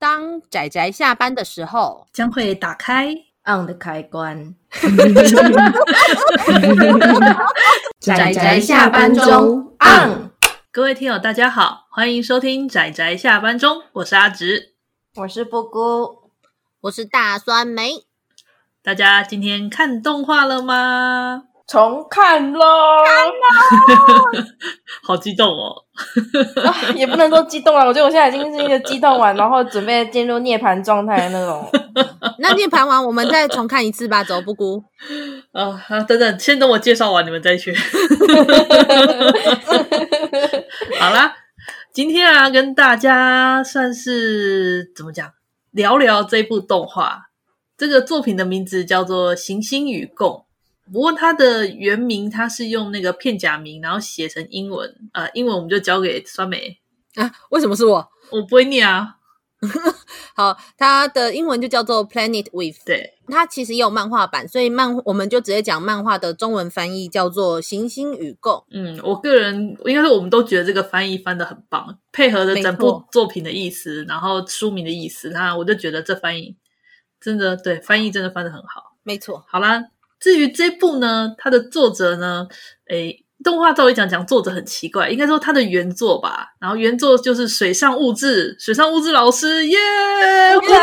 当仔仔下班的时候，将会打开 on 的开关。仔仔下班中 on。各位听友，大家好，欢迎收听仔仔下班中，我是阿直，我是布姑，我是大酸梅。大家今天看动画了吗？重看喽，好激动哦！啊、也不能说激动啊，我觉得我现在已经是一个激动完，然后准备进入涅槃状态的那种。那涅槃完，我们再重看一次吧，走，不姑。啊，好，等等，先等我介绍完，你们再去。好啦，今天啊，跟大家算是怎么讲，聊聊这部动画。这个作品的名字叫做《行星与共》。不过它的原名，它是用那个片假名，然后写成英文。呃，英文我们就交给酸梅啊。为什么是我？我不会念啊。好，它的英文就叫做 Planet With。对，它其实也有漫画版，所以漫我们就直接讲漫画的中文翻译叫做《行星与共》。嗯，我个人应该是我们都觉得这个翻译翻的很棒，配合着整部作品的意思，然后书名的意思，那我就觉得这翻译真的对，翻译真的翻的很好。没错。好啦。至于这部呢，它的作者呢，诶，动画照理讲讲作者很奇怪，应该说它的原作吧。然后原作就是水上悟志，水上悟志老师，耶，鼓掌！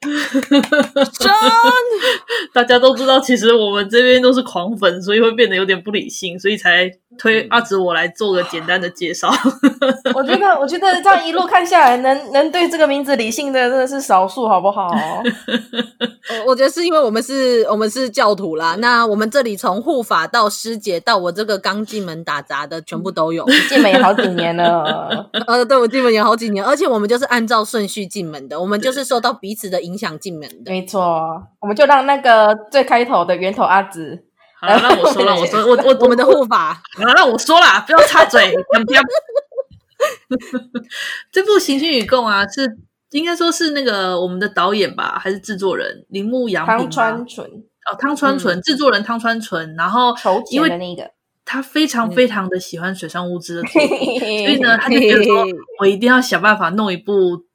真，大家都知道，其实我们这边都是狂粉，所以会变得有点不理性，所以才推阿紫我来做个简单的介绍。我觉得，我觉得这样一路看下来，能能对这个名字理性的真的是少数，好不好？我觉得是因为我们是我们是教徒啦。那我们这里从护法到师姐到我这个刚进门打杂的，全部都有。进门也好几年了。呃，对，我进门也好几年，而且我们就是按照顺序进门的，我们就是受到彼此的影响进门的。没错，我们就让那个最开头的源头阿紫，好了，让我说，了我说，我我 我们的护法，好了，让我说啦，不要插嘴。不要 这部《行星与共》啊，是应该说是那个我们的导演吧，还是制作人铃木洋平？汤川纯哦，汤川纯，制、嗯、作人汤川纯。然后因为那个他非常非常的喜欢水上物资的作品，嗯、所以呢，他就觉得说 我一定要想办法弄一部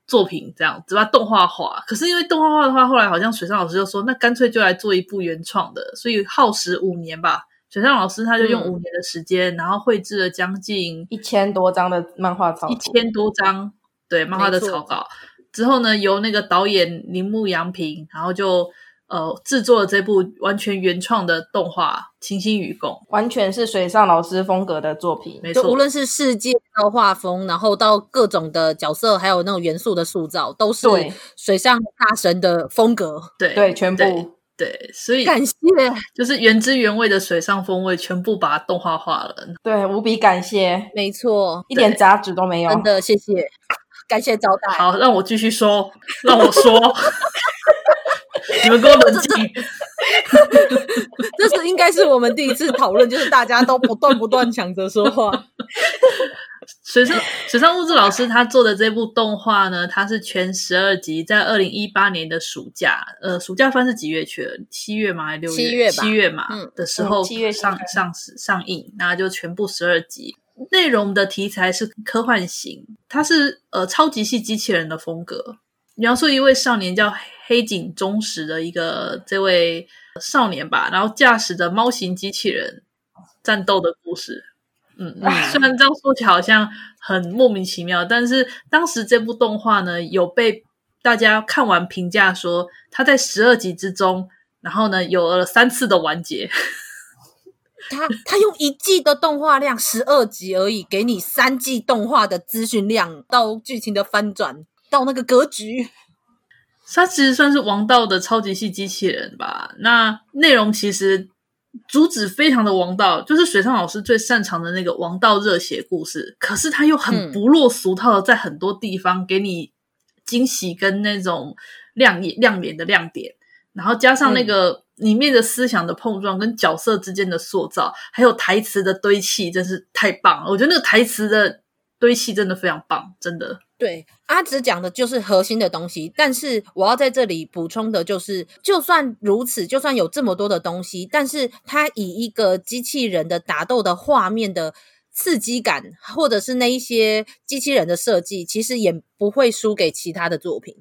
作品，这样只把动画化。可是因为动画化的话，后来好像水上老师就说，那干脆就来做一部原创的，所以耗时五年吧。水上老师他就用五年的时间，嗯、然后绘制了将近一千多张的漫画草，一千多张对漫画的草稿。之后呢，由那个导演铃木洋平，然后就呃制作了这部完全原创的动画《行星与共》，完全是水上老师风格的作品。没错，无论是世界的画风，然后到各种的角色，还有那种元素的塑造，都是水上大神的风格。对对，全部。对，所以感谢，就是原汁原味的水上风味，全部把它动画化了。对，无比感谢，没错，一点杂质都没有。真的，谢谢，感谢招待。好，让我继续说，让我说，你们给我冷静。这是应该是我们第一次讨论，就是大家都不断不断抢着说话。水上水上物质老师他做的这部动画呢，它是全十二集，在二零一八年的暑假，呃，暑假番是几月去了？七月吗？还是六月？七月吧。七月嘛，嗯、的时候嗯、七月上上上上映，那就全部十二集。内容的题材是科幻型，它是呃超级系机器人的风格，描述一位少年叫黑井忠实的一个这位少年吧，然后驾驶着猫型机器人战斗的故事。嗯，虽然这样说起来好像很莫名其妙，但是当时这部动画呢，有被大家看完评价说，它在十二集之中，然后呢有了三次的完结。他他用一季的动画量十二集而已，给你三季动画的资讯量，到剧情的翻转，到那个格局，它其实算是王道的超级系机器人吧。那内容其实。主旨非常的王道，就是水上老师最擅长的那个王道热血故事。可是他又很不落俗套的，在很多地方给你惊喜跟那种亮眼亮眼的亮点，然后加上那个里面的思想的碰撞，跟角色之间的塑造，还有台词的堆砌，真是太棒了。我觉得那个台词的堆砌真的非常棒，真的。对，阿紫讲的就是核心的东西，但是我要在这里补充的就是，就算如此，就算有这么多的东西，但是它以一个机器人的打斗的画面的刺激感，或者是那一些机器人的设计，其实也不会输给其他的作品。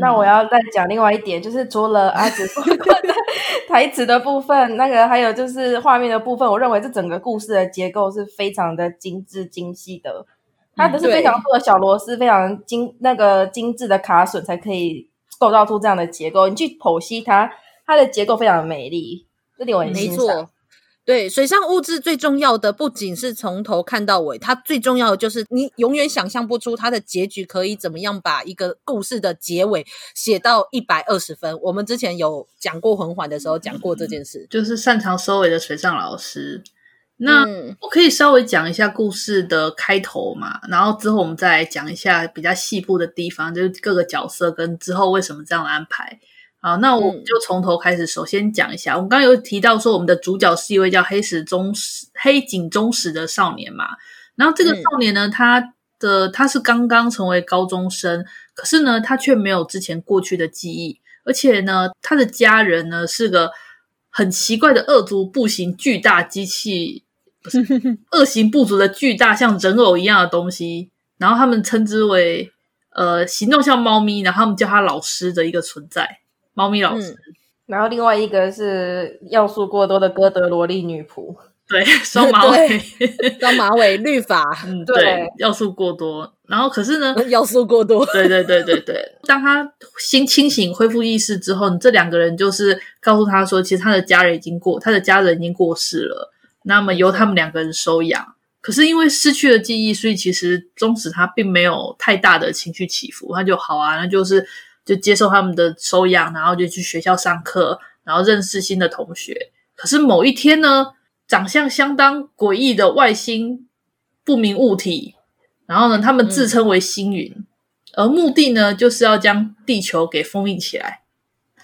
那我要再讲另外一点，就是除了阿紫说过的 台词的部分，那个还有就是画面的部分，我认为这整个故事的结构是非常的精致精细的。它都是非常多的小螺丝，非常精那个精致的卡榫才可以构造出这样的结构。你去剖析它，它的结构非常的美丽，这里我很欣赏。对，水上物质最重要的不仅是从头看到尾，它最重要的就是你永远想象不出它的结局可以怎么样把一个故事的结尾写到一百二十分。我们之前有讲过魂环的时候讲过这件事，就是擅长收尾的水上老师。那我可以稍微讲一下故事的开头嘛，然后之后我们再来讲一下比较细部的地方，就是各个角色跟之后为什么这样的安排。好，那我们就从头开始，首先讲一下，嗯、我们刚刚有提到说，我们的主角是一位叫黑石忠实黑井忠实的少年嘛。然后这个少年呢，嗯、他的他是刚刚成为高中生，可是呢，他却没有之前过去的记忆，而且呢，他的家人呢是个很奇怪的恶族步行巨大机器，不 是恶行不足的巨大像人偶一样的东西，然后他们称之为呃行动像猫咪，然后他们叫他老师的一个存在。猫咪老师、嗯，然后另外一个是要素过多的哥德萝莉女仆，对，双马尾，双马尾绿法，嗯，对，对要素过多。然后可是呢，要素过多，对对对对对。当他新清醒、恢复意识之后，这两个人就是告诉他说，其实他的家人已经过，他的家人已经过世了，那么由他们两个人收养。嗯、可是因为失去了记忆，所以其实忠实他并没有太大的情绪起伏，他就好啊，那就是。就接受他们的收养，然后就去学校上课，然后认识新的同学。可是某一天呢，长相相当诡异的外星不明物体，然后呢，他们自称为星云，嗯、而目的呢，就是要将地球给封印起来。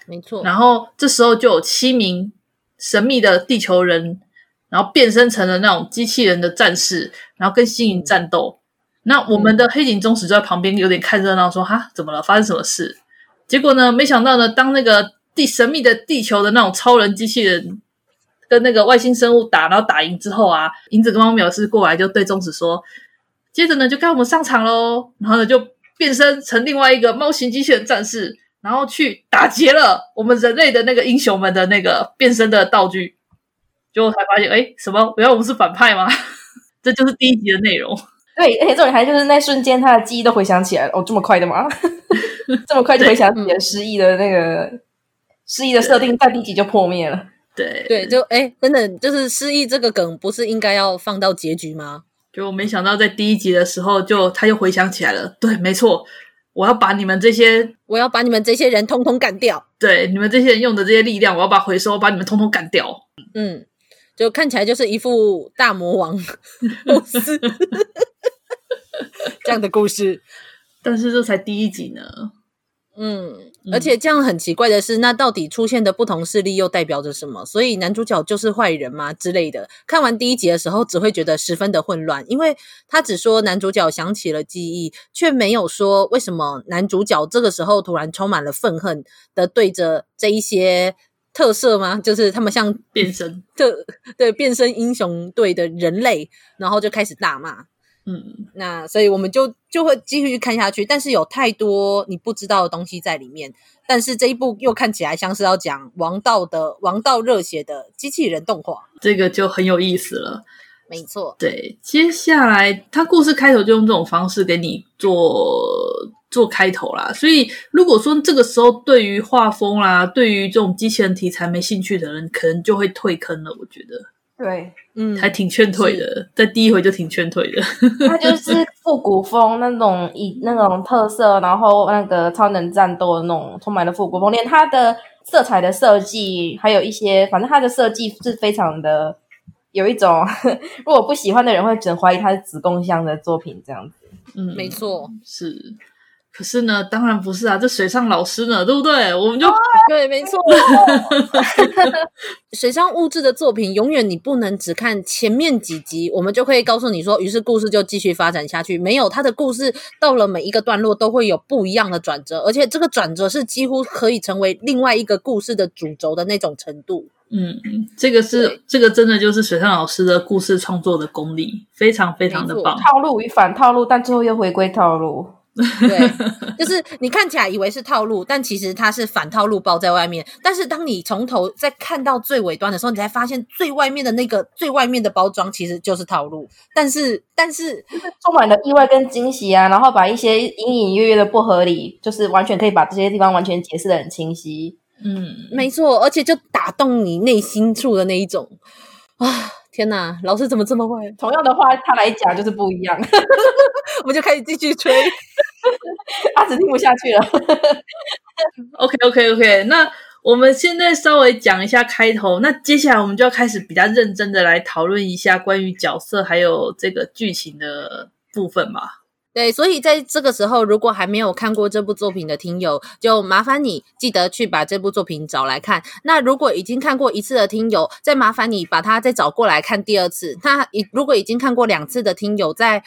没错。然后这时候就有七名神秘的地球人，然后变身成了那种机器人的战士，然后跟星云战斗。那我们的黑井忠实就在旁边有点看热闹，说：“哈，怎么了？发生什么事？”结果呢？没想到呢，当那个地神秘的地球的那种超人机器人跟那个外星生物打，然后打赢之后啊，银子跟猫秒是过来就对忠实说，接着呢就该我们上场喽。然后呢就变身成另外一个猫型机器人战士，然后去打劫了我们人类的那个英雄们的那个变身的道具。结果才发现，哎，什么？原来我们是反派吗？这就是第一集的内容。对，而且这种还就是那瞬间，他的记忆都回想起来了。哦，这么快的吗？这么快就回想起来失忆的那个失忆的设定，在第一集就破灭了。对对，就哎，真的就是失忆这个梗，不是应该要放到结局吗？就我没想到在第一集的时候就，就他又回想起来了。对，没错，我要把你们这些，我要把你们这些人通通干掉。对，你们这些人用的这些力量，我要把回收，把你们通通干掉。嗯，就看起来就是一副大魔王 这样的故事，但是这才第一集呢。嗯，而且这样很奇怪的是，那到底出现的不同势力又代表着什么？所以男主角就是坏人吗之类的？看完第一集的时候，只会觉得十分的混乱，因为他只说男主角想起了记忆，却没有说为什么男主角这个时候突然充满了愤恨的对着这一些特色吗？就是他们像变身特对变身英雄队的人类，然后就开始大骂。嗯，那所以我们就就会继续去看下去，但是有太多你不知道的东西在里面。但是这一部又看起来像是要讲王道的王道热血的机器人动画，这个就很有意思了。没错，对，接下来他故事开头就用这种方式给你做做开头啦。所以如果说这个时候对于画风啦，对于这种机器人题材没兴趣的人，可能就会退坑了。我觉得。对，嗯，还挺劝退的，在第一回就挺劝退的。它就是复古风那种以那种特色，然后那个超能战斗的那种充满了复古风，连它的色彩的设计，还有一些，反正它的设计是非常的有一种，如果不喜欢的人会只能怀疑他是子宫向的作品这样子。嗯，没错，是。可是呢，当然不是啊，这水上老师呢，对不对？我们就、哦、对，没错。水上物质的作品，永远你不能只看前面几集，我们就可以告诉你说，于是故事就继续发展下去。没有，他的故事到了每一个段落都会有不一样的转折，而且这个转折是几乎可以成为另外一个故事的主轴的那种程度。嗯，这个是这个真的就是水上老师的故事创作的功力，非常非常的棒。套路与反套路，但最后又回归套路。对，就是你看起来以为是套路，但其实它是反套路包在外面。但是当你从头再看到最尾端的时候，你才发现最外面的那个最外面的包装其实就是套路。但是，但是充满了意外跟惊喜啊！然后把一些隐隐约约的不合理，就是完全可以把这些地方完全解释的很清晰。嗯，没错，而且就打动你内心处的那一种啊！天哪，老师怎么这么坏？同样的话，他来讲就是不一样，我们就开始继续吹，阿紫听不下去了。OK，OK，OK，okay, okay, okay. 那我们现在稍微讲一下开头，那接下来我们就要开始比较认真的来讨论一下关于角色还有这个剧情的部分吧。对，所以在这个时候，如果还没有看过这部作品的听友，就麻烦你记得去把这部作品找来看。那如果已经看过一次的听友，再麻烦你把它再找过来看第二次。那如果已经看过两次的听友，在。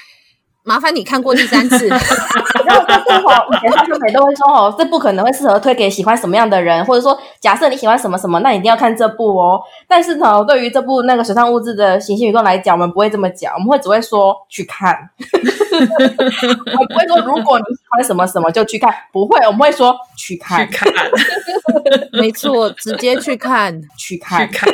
麻烦你看过第三次，然后这部吼，以前他就每都会说哦，这部可能会适合推给喜欢什么样的人，或者说假设你喜欢什么什么，那你一定要看这部哦。但是呢，对于这部那个水上物质的行星宇宙来讲，我们不会这么讲，我们会只会说去看，我不会说如果你喜欢什么什么就去看，不会，我们会说去看，去看，没错，直接去看，去看，去看。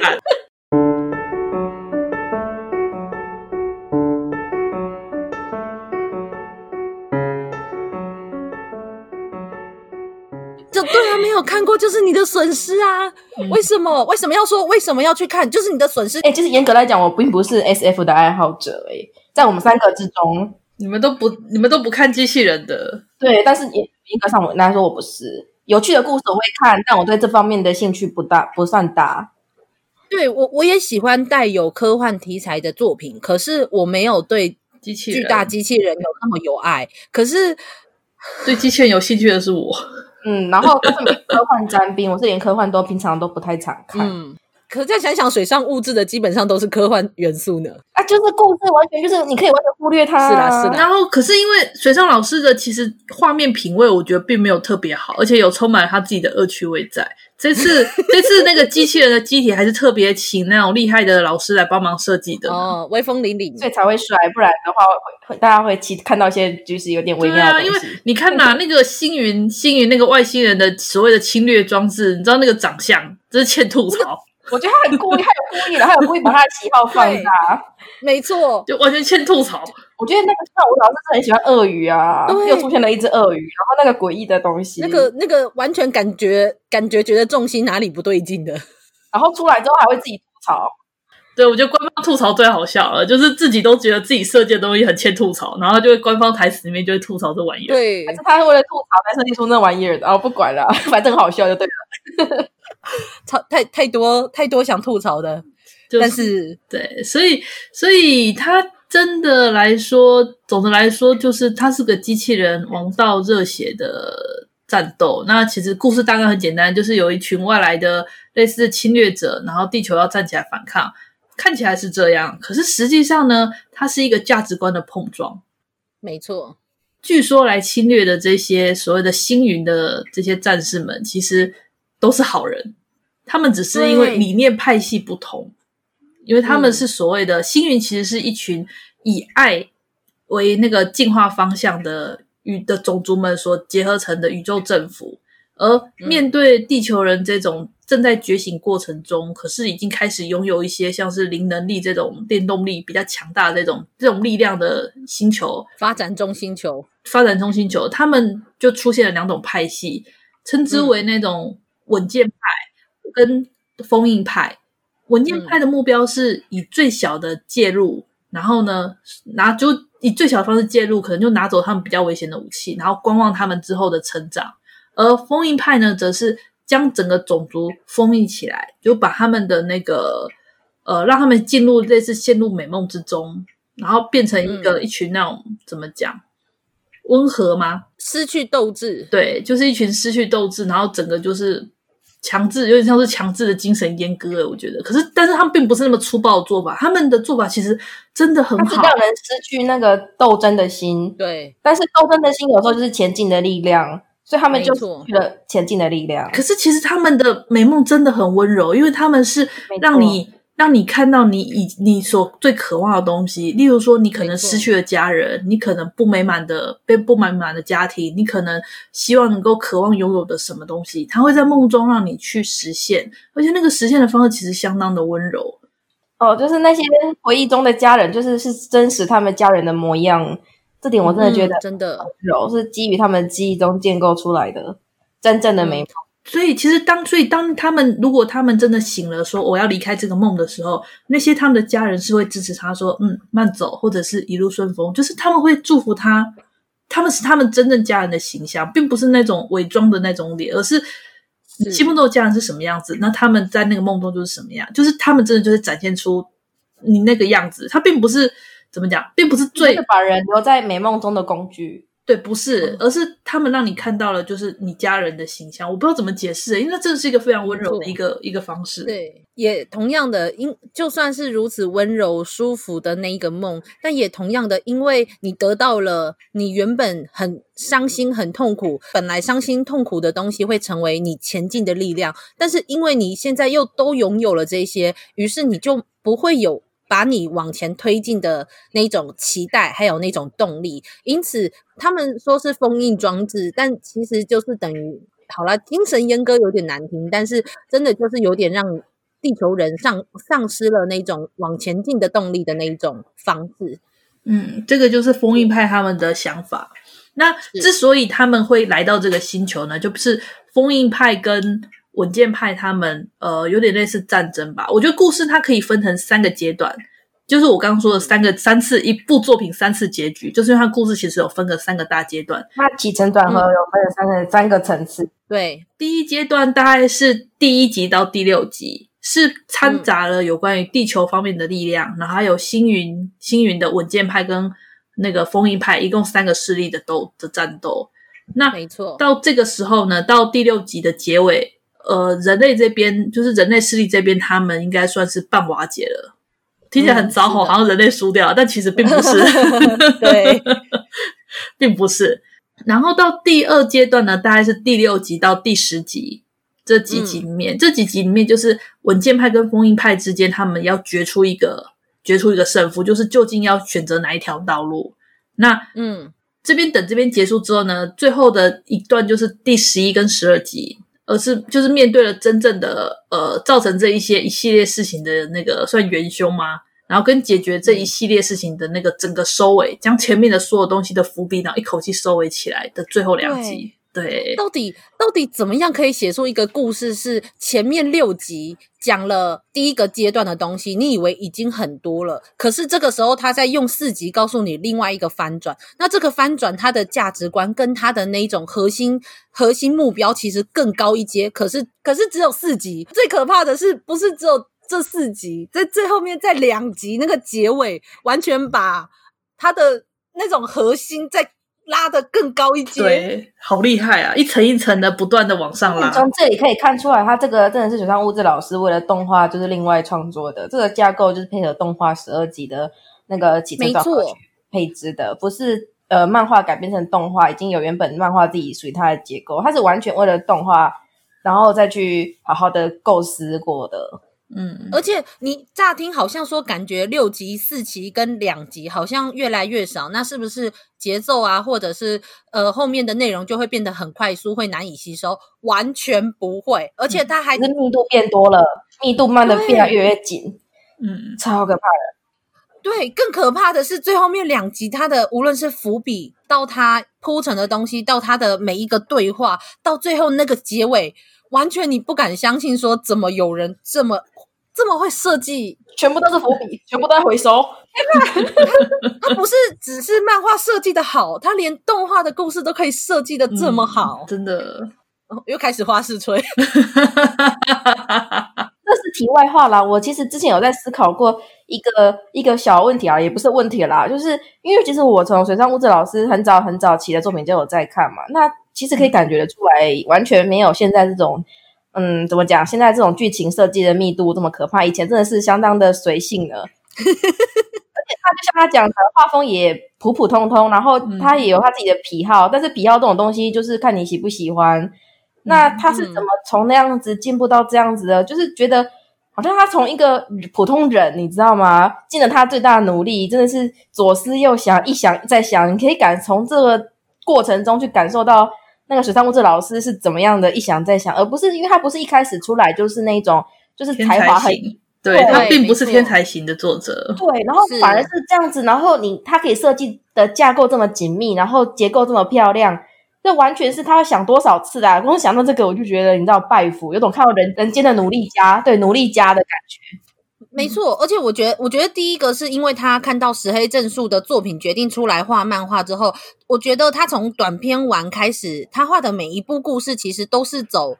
没有看过就是你的损失啊！嗯、为什么？为什么要说为什么要去看？就是你的损失。哎、欸，就是严格来讲，我并不是 SF 的爱好者。哎，在我们三个之中，你们都不，你们都不看机器人的。对，但是严严格上我来说，我不是。有趣的故事我会看，但我对这方面的兴趣不大，不算大。对，我我也喜欢带有科幻题材的作品，可是我没有对机器巨大机器人有那么有爱。可是对机器人有兴趣的是我。嗯，然后都是科幻 沾边，我是连科幻都平常都不太常看。可是再想想，水上物质的基本上都是科幻元素呢。啊，就是故事完全就是你可以完全忽略它。是啦，是啦。然后，可是因为水上老师的其实画面品味，我觉得并没有特别好，而且有充满了他自己的恶趣味在。这次 这次那个机器人的机体还是特别请那种厉害的老师来帮忙设计的哦，威风凛凛，所以才会帅，不然的话会大家会其看到一些就是有点微妙的东西。啊，因为你看呐，那个星云星云那个外星人的所谓的侵略装置，你知道那个长相，这是欠吐槽。我觉得他很故意，他有故意的，他有故意把他的喜好放大，没错，就完全欠吐槽。我觉得那个跳舞老师是很喜欢鳄鱼啊，又出现了一只鳄鱼，然后那个诡异的东西，那个那个完全感觉感觉觉得重心哪里不对劲的，然后出来之后还会自己吐槽。对，我觉得官方吐槽最好笑了，就是自己都觉得自己设计的东西很欠吐槽，然后就会官方台词里面就会吐槽这玩意儿。对，还是他是为了吐槽才设计出那玩意儿的？哦，不管了，反正很好笑就对了。超太太多太多想吐槽的，就是、但是对，所以所以他真的来说，总的来说，就是他是个机器人王道热血的战斗。那其实故事大概很简单，就是有一群外来的类似侵略者，然后地球要站起来反抗。看起来是这样，可是实际上呢，它是一个价值观的碰撞。没错，据说来侵略的这些所谓的星云的这些战士们，其实都是好人。他们只是因为理念派系不同，因为他们是所谓的星云，其实是一群以爱为那个进化方向的宇的种族们所结合成的宇宙政府。而面对地球人这种正在觉醒过程中，可是已经开始拥有一些像是灵能力这种电动力比较强大的这种这种力量的星球，发展中星球，发展中星球，他们就出现了两种派系，称之为那种稳健派跟封印派。稳健派的目标是以最小的介入，然后呢，拿就以最小的方式介入，可能就拿走他们比较危险的武器，然后观望他们之后的成长。而封印派呢，则是将整个种族封印起来，就把他们的那个呃，让他们进入类似陷入美梦之中，然后变成一个、嗯、一群那种怎么讲，温和吗？失去斗志，对，就是一群失去斗志，然后整个就是强制，有点像是强制的精神阉割了。我觉得，可是但是他们并不是那么粗暴的做法，他们的做法其实真的很好，让人失去那个斗争的心。对，但是斗争的心有时候就是前进的力量。所以他们就失去了前进的力量。可是其实他们的美梦真的很温柔，因为他们是让你。让你看到你以你所最渴望的东西，例如说，你可能失去了家人，你可能不美满的被不美满的家庭，你可能希望能够渴望拥有的什么东西，他会在梦中让你去实现，而且那个实现的方式其实相当的温柔。哦，就是那些回忆中的家人，就是是真实他们家人的模样，这点我真的觉得、嗯、真的。柔是基于他们记忆中建构出来的真正的美好。嗯所以，其实当所以当他们如果他们真的醒了，说我要离开这个梦的时候，那些他们的家人是会支持他说，嗯，慢走，或者是一路顺风，就是他们会祝福他。他们是他们真正家人的形象，并不是那种伪装的那种脸，而是你心目中的家人是什么样子，那他们在那个梦中就是什么样，就是他们真的就是展现出你那个样子。他并不是怎么讲，并不是最把人留在美梦中的工具。对，不是，而是他们让你看到了，就是你家人的形象。我不知道怎么解释，因为那真的是一个非常温柔的一个一个方式。对，也同样的，因就算是如此温柔舒服的那一个梦，但也同样的，因为你得到了你原本很伤心、很痛苦，本来伤心痛苦的东西会成为你前进的力量，但是因为你现在又都拥有了这些，于是你就不会有。把你往前推进的那种期待，还有那种动力，因此他们说是封印装置，但其实就是等于好了，精神阉割有点难听，但是真的就是有点让地球人丧丧失了那种往前进的动力的那一种方式。嗯，这个就是封印派他们的想法。那之所以他们会来到这个星球呢，就是封印派跟。稳健派他们呃有点类似战争吧，我觉得故事它可以分成三个阶段，就是我刚刚说的三个三次一部作品三次结局，就是因为它故事其实有分个三个大阶段，它起承转合有分了三个、嗯、三个层次。对，第一阶段大概是第一集到第六集，是掺杂了有关于地球方面的力量，嗯、然后还有星云星云的稳健派跟那个封印派，一共三个势力的斗的战斗。那没错，到这个时候呢，到第六集的结尾。呃，人类这边就是人类势力这边，他们应该算是半瓦解了，听起来很糟吼，好像人类输掉了，但其实并不是，对，并不是。然后到第二阶段呢，大概是第六集到第十集这几集里面，嗯、这几集里面就是稳健派跟封印派之间，他们要决出一个决出一个胜负，就是究竟要选择哪一条道路。那嗯，这边等这边结束之后呢，最后的一段就是第十一跟十二集。而是就是面对了真正的呃造成这一些一系列事情的那个算元凶吗？然后跟解决这一系列事情的那个整个收尾，将前面的所有东西的伏笔，然后一口气收尾起来的最后两集。对，到底到底怎么样可以写出一个故事？是前面六集讲了第一个阶段的东西，你以为已经很多了，可是这个时候他在用四集告诉你另外一个翻转。那这个翻转，他的价值观跟他的那一种核心核心目标其实更高一阶。可是可是只有四集，最可怕的是不是只有这四集，在最后面在两集那个结尾，完全把他的那种核心在。拉得更高一阶，对，好厉害啊！一层一层的不断的往上拉。从这里可以看出来，他这个真的是水上物质老师为了动画就是另外创作的，这个架构就是配合动画十二集的那个起承转合配置的，不是呃漫画改编成动画，已经有原本漫画自己属于它的结构，它是完全为了动画，然后再去好好的构思过的。嗯，而且你乍听好像说，感觉六集、四集跟两集好像越来越少，那是不是节奏啊，或者是呃后面的内容就会变得很快速，会难以吸收？完全不会，而且它还、嗯、是密度变多了，密度慢的变得越来越紧，嗯，超可怕的。对，更可怕的是最后面两集，它的无论是伏笔到它铺陈的东西，到它的每一个对话，到最后那个结尾，完全你不敢相信，说怎么有人这么。这么会设计，全部都是伏笔，全部都在回收。他不是只是漫画设计的好，他连动画的故事都可以设计的这么好，嗯、真的。又开始花式吹，这是题外话啦。我其实之前有在思考过一个一个小问题啊，也不是问题啦，就是因为其实我从水上悟志老师很早很早期的作品就有在看嘛，那其实可以感觉得出来，完全没有现在这种。嗯，怎么讲？现在这种剧情设计的密度这么可怕，以前真的是相当的随性的，而且他就像他讲的，画风也普普通通，然后他也有他自己的癖好，嗯、但是癖好这种东西就是看你喜不喜欢。那他是怎么从那样子进步到这样子的？嗯、就是觉得好像他从一个普通人，你知道吗？尽了他最大的努力，真的是左思右想，一想再想，你可以感从这个过程中去感受到那个水上物质老师是怎么样的，一想再想，而不是因为他不是一开始出来就是那种就是才华很。对，他并不是天才型的作者，对，然后反而是这样子，然后你他可以设计的架构这么紧密，然后结构这么漂亮，这完全是他要想多少次啊！光想到这个，我就觉得你知道拜服，有种看到人人间的努力家，对，努力家的感觉。没错，而且我觉得，我觉得第一个是因为他看到石黑正树的作品决定出来画漫画之后，我觉得他从短篇完开始，他画的每一部故事其实都是走。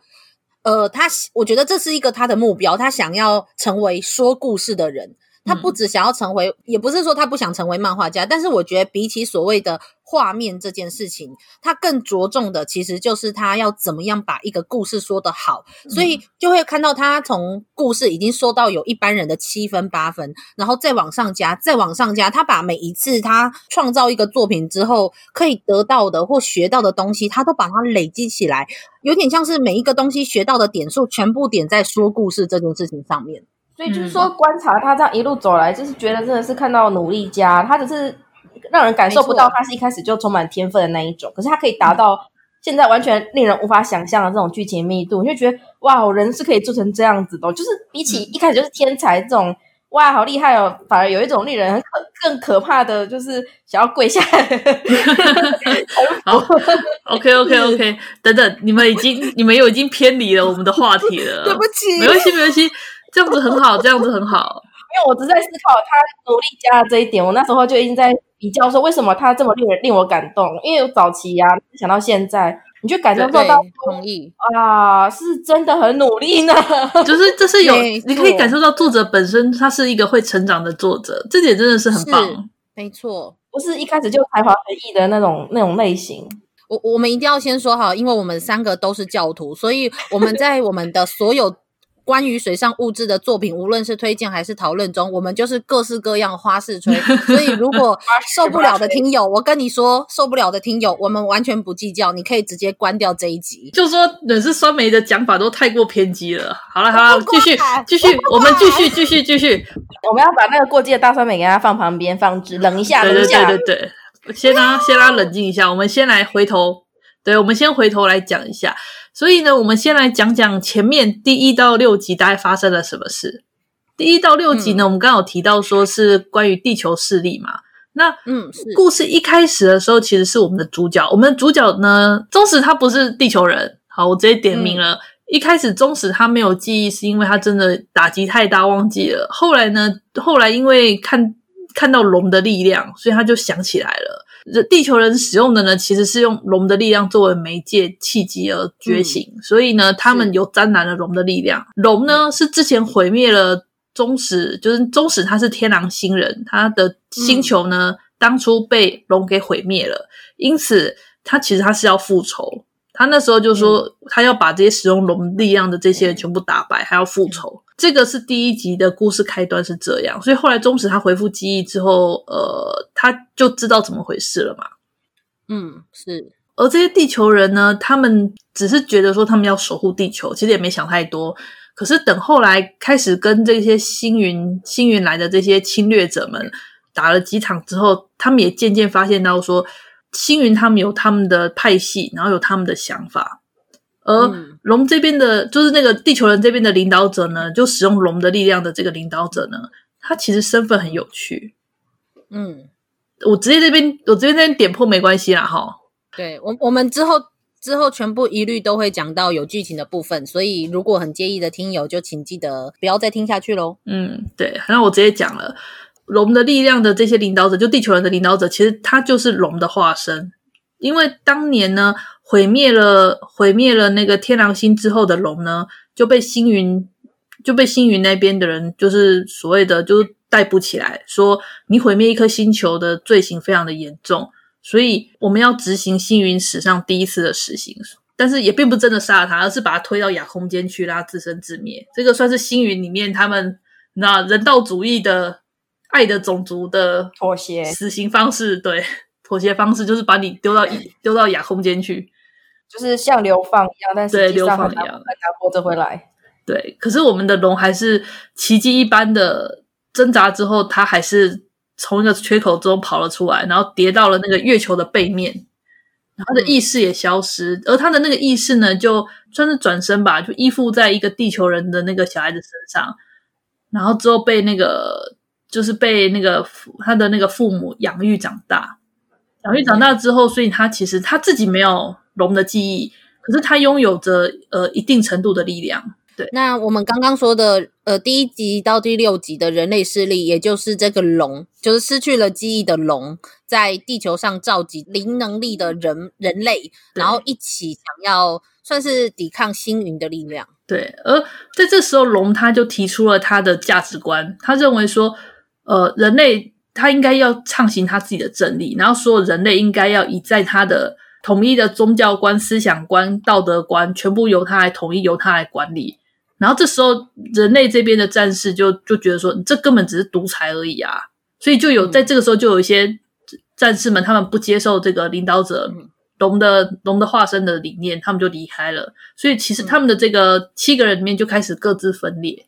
呃，他我觉得这是一个他的目标，他想要成为说故事的人。他不只想要成为，嗯、也不是说他不想成为漫画家，但是我觉得比起所谓的画面这件事情，他更着重的其实就是他要怎么样把一个故事说得好。嗯、所以就会看到他从故事已经说到有一般人的七分八分，然后再往上加，再往上加。他把每一次他创造一个作品之后可以得到的或学到的东西，他都把它累积起来，有点像是每一个东西学到的点数全部点在说故事这件事情上面。所以就是说，观察他这样一路走来，就是觉得真的是看到努力家，他只是让人感受不到他是一开始就充满天分的那一种。可是他可以达到现在完全令人无法想象的这种剧情密度，你就觉得哇，人是可以做成这样子的。就是比起一开始就是天才这种，哇，好厉害哦，反而有一种令人很可更可怕的就是想要跪下来。好，OK OK OK，等等，你们已经你们又已经偏离了我们的话题了，对不起，没关系没关系。这样子很好，这样子很好。因为我只在思考他努力加的这一点，我那时候就已经在比较说，为什么他这么令人令我感动？因为早期呀、啊，想到现在，你就感觉受到同意啊，是真的很努力呢。就是这是有，你可以感受到作者本身他是一个会成长的作者，这点真的是很棒。没错，不是一开始就才华横溢的那种那种类型。我我们一定要先说好，因为我们三个都是教徒，所以我们在我们的所有。关于水上物质的作品，无论是推荐还是讨论中，我们就是各式各样花式吹。所以，如果受不了的听友，我跟你说，受不了的听友，我们完全不计较，你可以直接关掉这一集。就说冷是酸梅的讲法都太过偏激了。好了好了，继续继续，我们继续继续继续。我们要把那个过激的大酸梅给它放旁边放置，冷一下，冷一下。对对对对，先让先让它冷静一下。我们先来回头，对，我们先回头来讲一下。所以呢，我们先来讲讲前面第一到六集大概发生了什么事。第一到六集呢，嗯、我们刚刚有提到说是关于地球势力嘛。那嗯，故事一开始的时候，其实是我们的主角。我们的主角呢，宗实他不是地球人。好，我直接点名了。嗯、一开始宗实他没有记忆，是因为他真的打击太大忘记了。后来呢，后来因为看看到龙的力量，所以他就想起来了。地球人使用的呢，其实是用龙的力量作为媒介契机而觉醒，嗯、所以呢，他们有沾染了龙的力量。龙呢是之前毁灭了宗史，就是宗史他是天狼星人，他的星球呢、嗯、当初被龙给毁灭了，因此他其实他是要复仇。他那时候就说他要把这些使用龙力量的这些人全部打败，还要复仇。这个是第一集的故事开端是这样，所以后来宗史他恢复记忆之后，呃，他就知道怎么回事了嘛。嗯，是。而这些地球人呢，他们只是觉得说他们要守护地球，其实也没想太多。可是等后来开始跟这些星云星云来的这些侵略者们打了几场之后，他们也渐渐发现到说，星云他们有他们的派系，然后有他们的想法。而龙这边的，就是那个地球人这边的领导者呢，就使用龙的力量的这个领导者呢，他其实身份很有趣。嗯，我直接这边，我直接这边点破没关系啦，哈。对，我我们之后之后全部一律都会讲到有剧情的部分，所以如果很介意的听友，就请记得不要再听下去喽。嗯，对，那我直接讲了，龙的力量的这些领导者，就地球人的领导者，其实他就是龙的化身，因为当年呢。毁灭了，毁灭了那个天狼星之后的龙呢，就被星云就被星云那边的人，就是所谓的，就逮捕起来，说你毁灭一颗星球的罪行非常的严重，所以我们要执行星云史上第一次的死刑，但是也并不真的杀了他，而是把他推到亚空间去，让他自生自灭。这个算是星云里面他们那人道主义的爱的种族的妥协死刑方式，对，妥协方式就是把你丢到丢到亚空间去，就是像流放一样，但是流放一样很难活着回来。对，可是我们的龙还是奇迹一般的挣扎之后，它还是从一个缺口中跑了出来，然后跌到了那个月球的背面。然后他的意识也消失，嗯、而他的那个意识呢，就算是转身吧，就依附在一个地球人的那个小孩子身上，然后之后被那个就是被那个他的那个父母养育长大，养育长大之后，所以他其实他自己没有龙的记忆，可是他拥有着呃一定程度的力量。对，那我们刚刚说的，呃，第一集到第六集的人类势力，也就是这个龙，就是失去了记忆的龙，在地球上召集零能力的人人类，然后一起想要算是抵抗星云的力量。对，而在这时候，龙他就提出了他的价值观，他认为说，呃，人类他应该要畅行他自己的正义，然后所有人类应该要以在他的统一的宗教观、思想观、道德观，全部由他来统一，由他来管理。然后这时候，人类这边的战士就就觉得说，这根本只是独裁而已啊！所以就有在这个时候，就有一些战士们，他们不接受这个领导者龙的龙的化身的理念，他们就离开了。所以其实他们的这个七个人里面就开始各自分裂。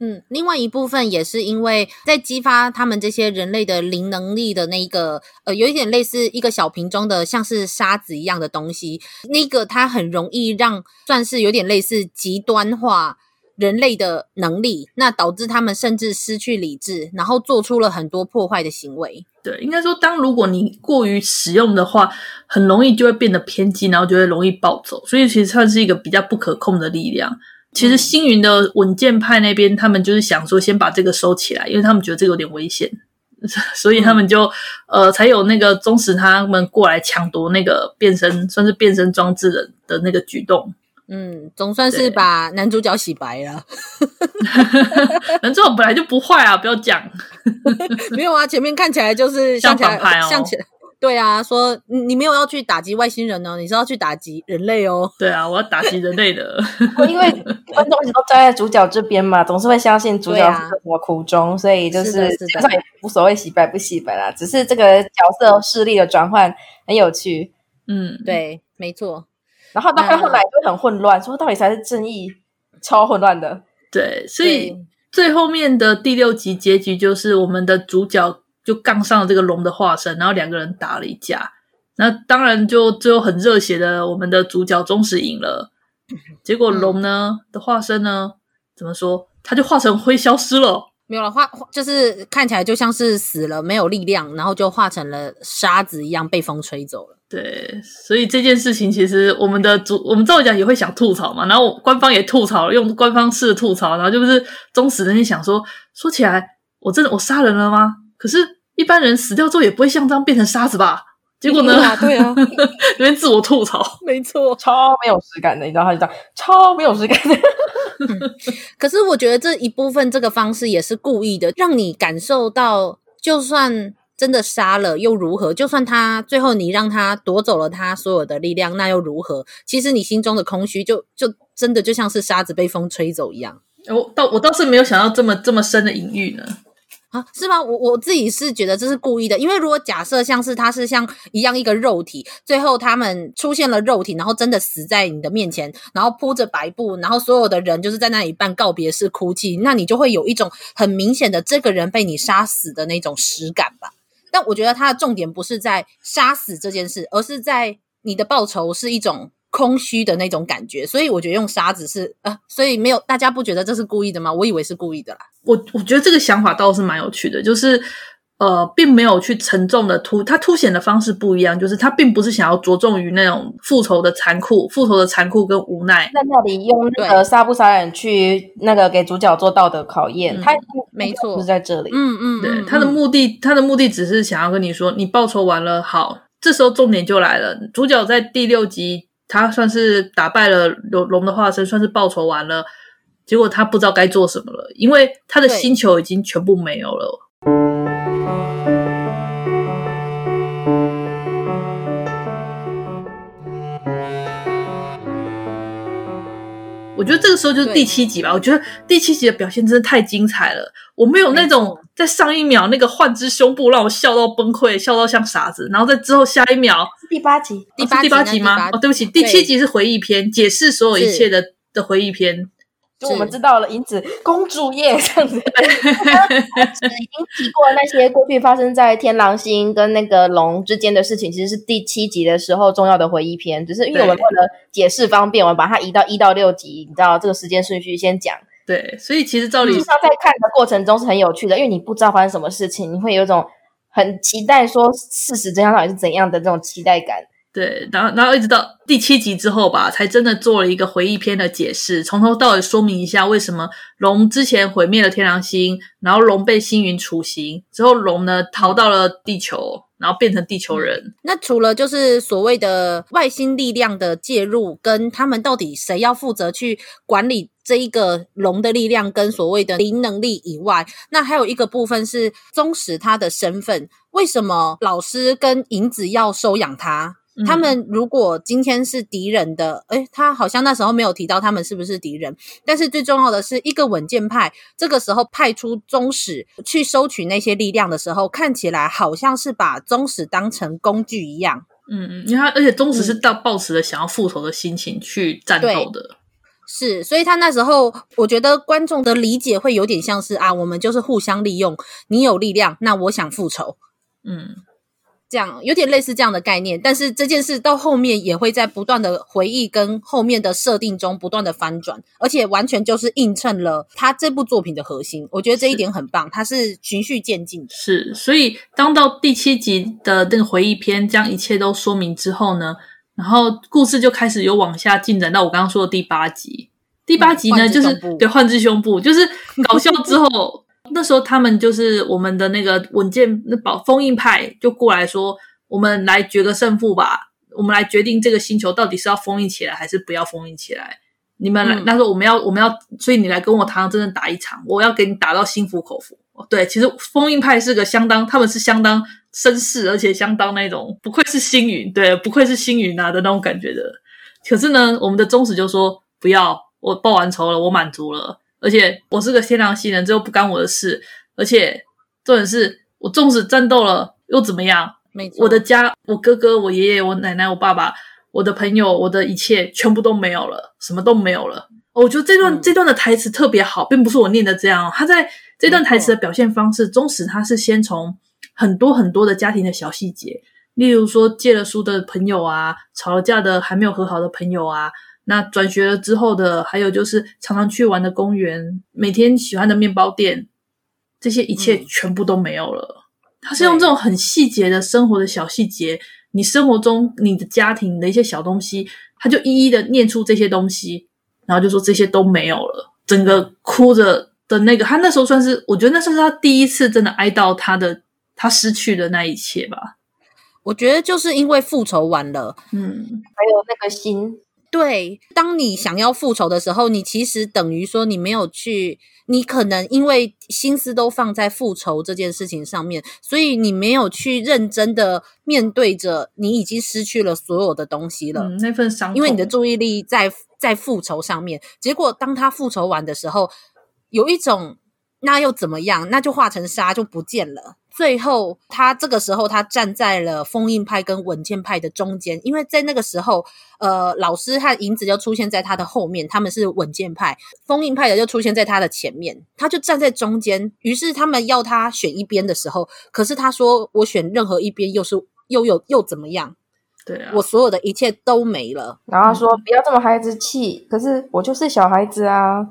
嗯，另外一部分也是因为在激发他们这些人类的灵能力的那个，呃，有一点类似一个小瓶装的像是沙子一样的东西，那个它很容易让算是有点类似极端化人类的能力，那导致他们甚至失去理智，然后做出了很多破坏的行为。对，应该说，当如果你过于使用的话，很容易就会变得偏激，然后就会容易暴走，所以其实算是一个比较不可控的力量。其实星云的稳健派那边，他们就是想说先把这个收起来，因为他们觉得这个有点危险，所以他们就呃才有那个忠实他们过来抢夺那个变身，算是变身装置的的那个举动。嗯，总算是把男主角洗白了。男主角本来就不坏啊，不要讲。没有啊，前面看起来就是像反派哦，像起来。对啊，说你没有要去打击外星人哦，你是要去打击人类哦。对啊，我要打击人类的。因为观众一直都站在主角这边嘛，总是会相信主角是什么苦衷，啊、所以就是基本上也无所谓洗白不洗白啦。只是这个角色势力的转换很有趣。嗯，对，没错。然后到后来就很混乱，说到底才是正义，超混乱的。对，所以最后面的第六集结局就是我们的主角。就杠上了这个龙的化身，然后两个人打了一架，那当然就最后很热血的，我们的主角终始赢了。结果龙呢、嗯、的化身呢，怎么说？他就化成灰消失了，没有了，化就是看起来就像是死了，没有力量，然后就化成了沙子一样被风吹走了。对，所以这件事情其实我们的主，我们照讲也会想吐槽嘛，然后官方也吐槽，用官方式吐槽，然后就是忠实人就想说，说起来，我真的我杀人了吗？可是。一般人死掉之后也不会像这样变成沙子吧？结果呢？对啊，对啊有点自我吐槽，没错，超没有实感的，你知道他就这样，超没有实感的。嗯、可是我觉得这一部分这个方式也是故意的，让你感受到，就算真的杀了又如何？就算他最后你让他夺走了他所有的力量，那又如何？其实你心中的空虚就就真的就像是沙子被风吹走一样。我倒我倒是没有想到这么这么深的隐喻呢。啊，是吗？我我自己是觉得这是故意的，因为如果假设像是他是像一样一个肉体，最后他们出现了肉体，然后真的死在你的面前，然后铺着白布，然后所有的人就是在那里办告别式哭泣，那你就会有一种很明显的这个人被你杀死的那种实感吧。但我觉得他的重点不是在杀死这件事，而是在你的报酬是一种。空虚的那种感觉，所以我觉得用沙子是呃，所以没有大家不觉得这是故意的吗？我以为是故意的啦。我我觉得这个想法倒是蛮有趣的，就是呃，并没有去沉重的凸，它凸显的方式不一样，就是它并不是想要着重于那种复仇的残酷、复仇的残酷跟无奈，在那里用那个杀不杀人去那个给主角做道德考验。他、嗯、没错，不是在这里。嗯嗯，对，他的目的，他的目的只是想要跟你说，你报仇完了，好，这时候重点就来了，主角在第六集。他算是打败了龙龙的化身，算是报仇完了。结果他不知道该做什么了，因为他的星球已经全部没有了。我觉得这个时候就是第七集吧。我觉得第七集的表现真的太精彩了。我没有那种在上一秒那个幻之胸部让我笑到崩溃，笑到像傻子，然后在之后下一秒第八集，第八集、哦、第八集吗？哦，对不起，第七集是回忆篇，解释所有一切的的回忆篇。就我们知道了，银子公主夜这样子，已经提过那些过去发生在天狼星跟那个龙之间的事情，其实是第七集的时候重要的回忆篇。只是因为我们为了解释方便，我们把它移到一到六集，你知道这个时间顺序先讲。对，所以其实照理说，在看的过程中是很有趣的，因为你不知道发生什么事情，你会有一种很期待说事实真相到底是怎样的这种期待感。对，然后然后一直到第七集之后吧，才真的做了一个回忆篇的解释，从头到尾说明一下为什么龙之前毁灭了天狼星，然后龙被星云处刑之后，龙呢逃到了地球，然后变成地球人。那除了就是所谓的外星力量的介入，跟他们到底谁要负责去管理这一个龙的力量跟所谓的灵能力以外，那还有一个部分是忠实他的身份，为什么老师跟银子要收养他？他们如果今天是敌人的，诶，他好像那时候没有提到他们是不是敌人。但是最重要的是一个稳健派，这个时候派出宗使去收取那些力量的时候，看起来好像是把宗使当成工具一样。嗯嗯，因为他而且宗实是到抱持了想要复仇的心情去战斗的。是，所以他那时候我觉得观众的理解会有点像是啊，我们就是互相利用，你有力量，那我想复仇。嗯。这样有点类似这样的概念，但是这件事到后面也会在不断的回忆跟后面的设定中不断的翻转，而且完全就是映衬了他这部作品的核心。我觉得这一点很棒，它是循序渐进的。是，所以当到第七集的那个回忆篇将一切都说明之后呢，然后故事就开始有往下进展到我刚刚说的第八集。第八集呢，嗯、就是对换只胸部，就是搞笑之后。那时候他们就是我们的那个稳健那保封印派就过来说，我们来决个胜负吧，我们来决定这个星球到底是要封印起来还是不要封印起来。你们来，嗯、那时候我们要我们要，所以你来跟我堂堂正正打一场，我要给你打到心服口服。对，其实封印派是个相当，他们是相当绅士，而且相当那种不愧是星云，对，不愧是星云啊的那种感觉的。可是呢，我们的宗旨就说不要，我报完仇了，我满足了。而且我是个天狼星人，这又不干我的事。而且重点是我纵使战斗了又怎么样？没。我的家，我哥哥、我爷爷、我奶奶、我爸爸、我的朋友、我的一切全部都没有了，什么都没有了。我觉得这段、嗯、这段的台词特别好，并不是我念的这样。他在这段台词的表现方式，忠实他是先从很多很多的家庭的小细节，例如说借了书的朋友啊，吵了架的还没有和好的朋友啊。那转学了之后的，还有就是常常去玩的公园，每天喜欢的面包店，这些一切全部都没有了。嗯、他是用这种很细节的生活的小细节，你生活中你的家庭的一些小东西，他就一一的念出这些东西，然后就说这些都没有了，整个哭着的那个，他那时候算是，我觉得那算是他第一次真的哀悼他的他失去的那一切吧。我觉得就是因为复仇完了，嗯，还有那个心。对，当你想要复仇的时候，你其实等于说你没有去，你可能因为心思都放在复仇这件事情上面，所以你没有去认真的面对着你已经失去了所有的东西了。嗯，那份伤，因为你的注意力在在复仇上面，结果当他复仇完的时候，有一种那又怎么样？那就化成沙就不见了。最后，他这个时候他站在了封印派跟稳健派的中间，因为在那个时候，呃，老师和银子就出现在他的后面，他们是稳健派，封印派的就出现在他的前面，他就站在中间。于是他们要他选一边的时候，可是他说：“我选任何一边又是又有又怎么样？对啊，我所有的一切都没了。”然后他说：“不要这么孩子气，可是我就是小孩子啊。”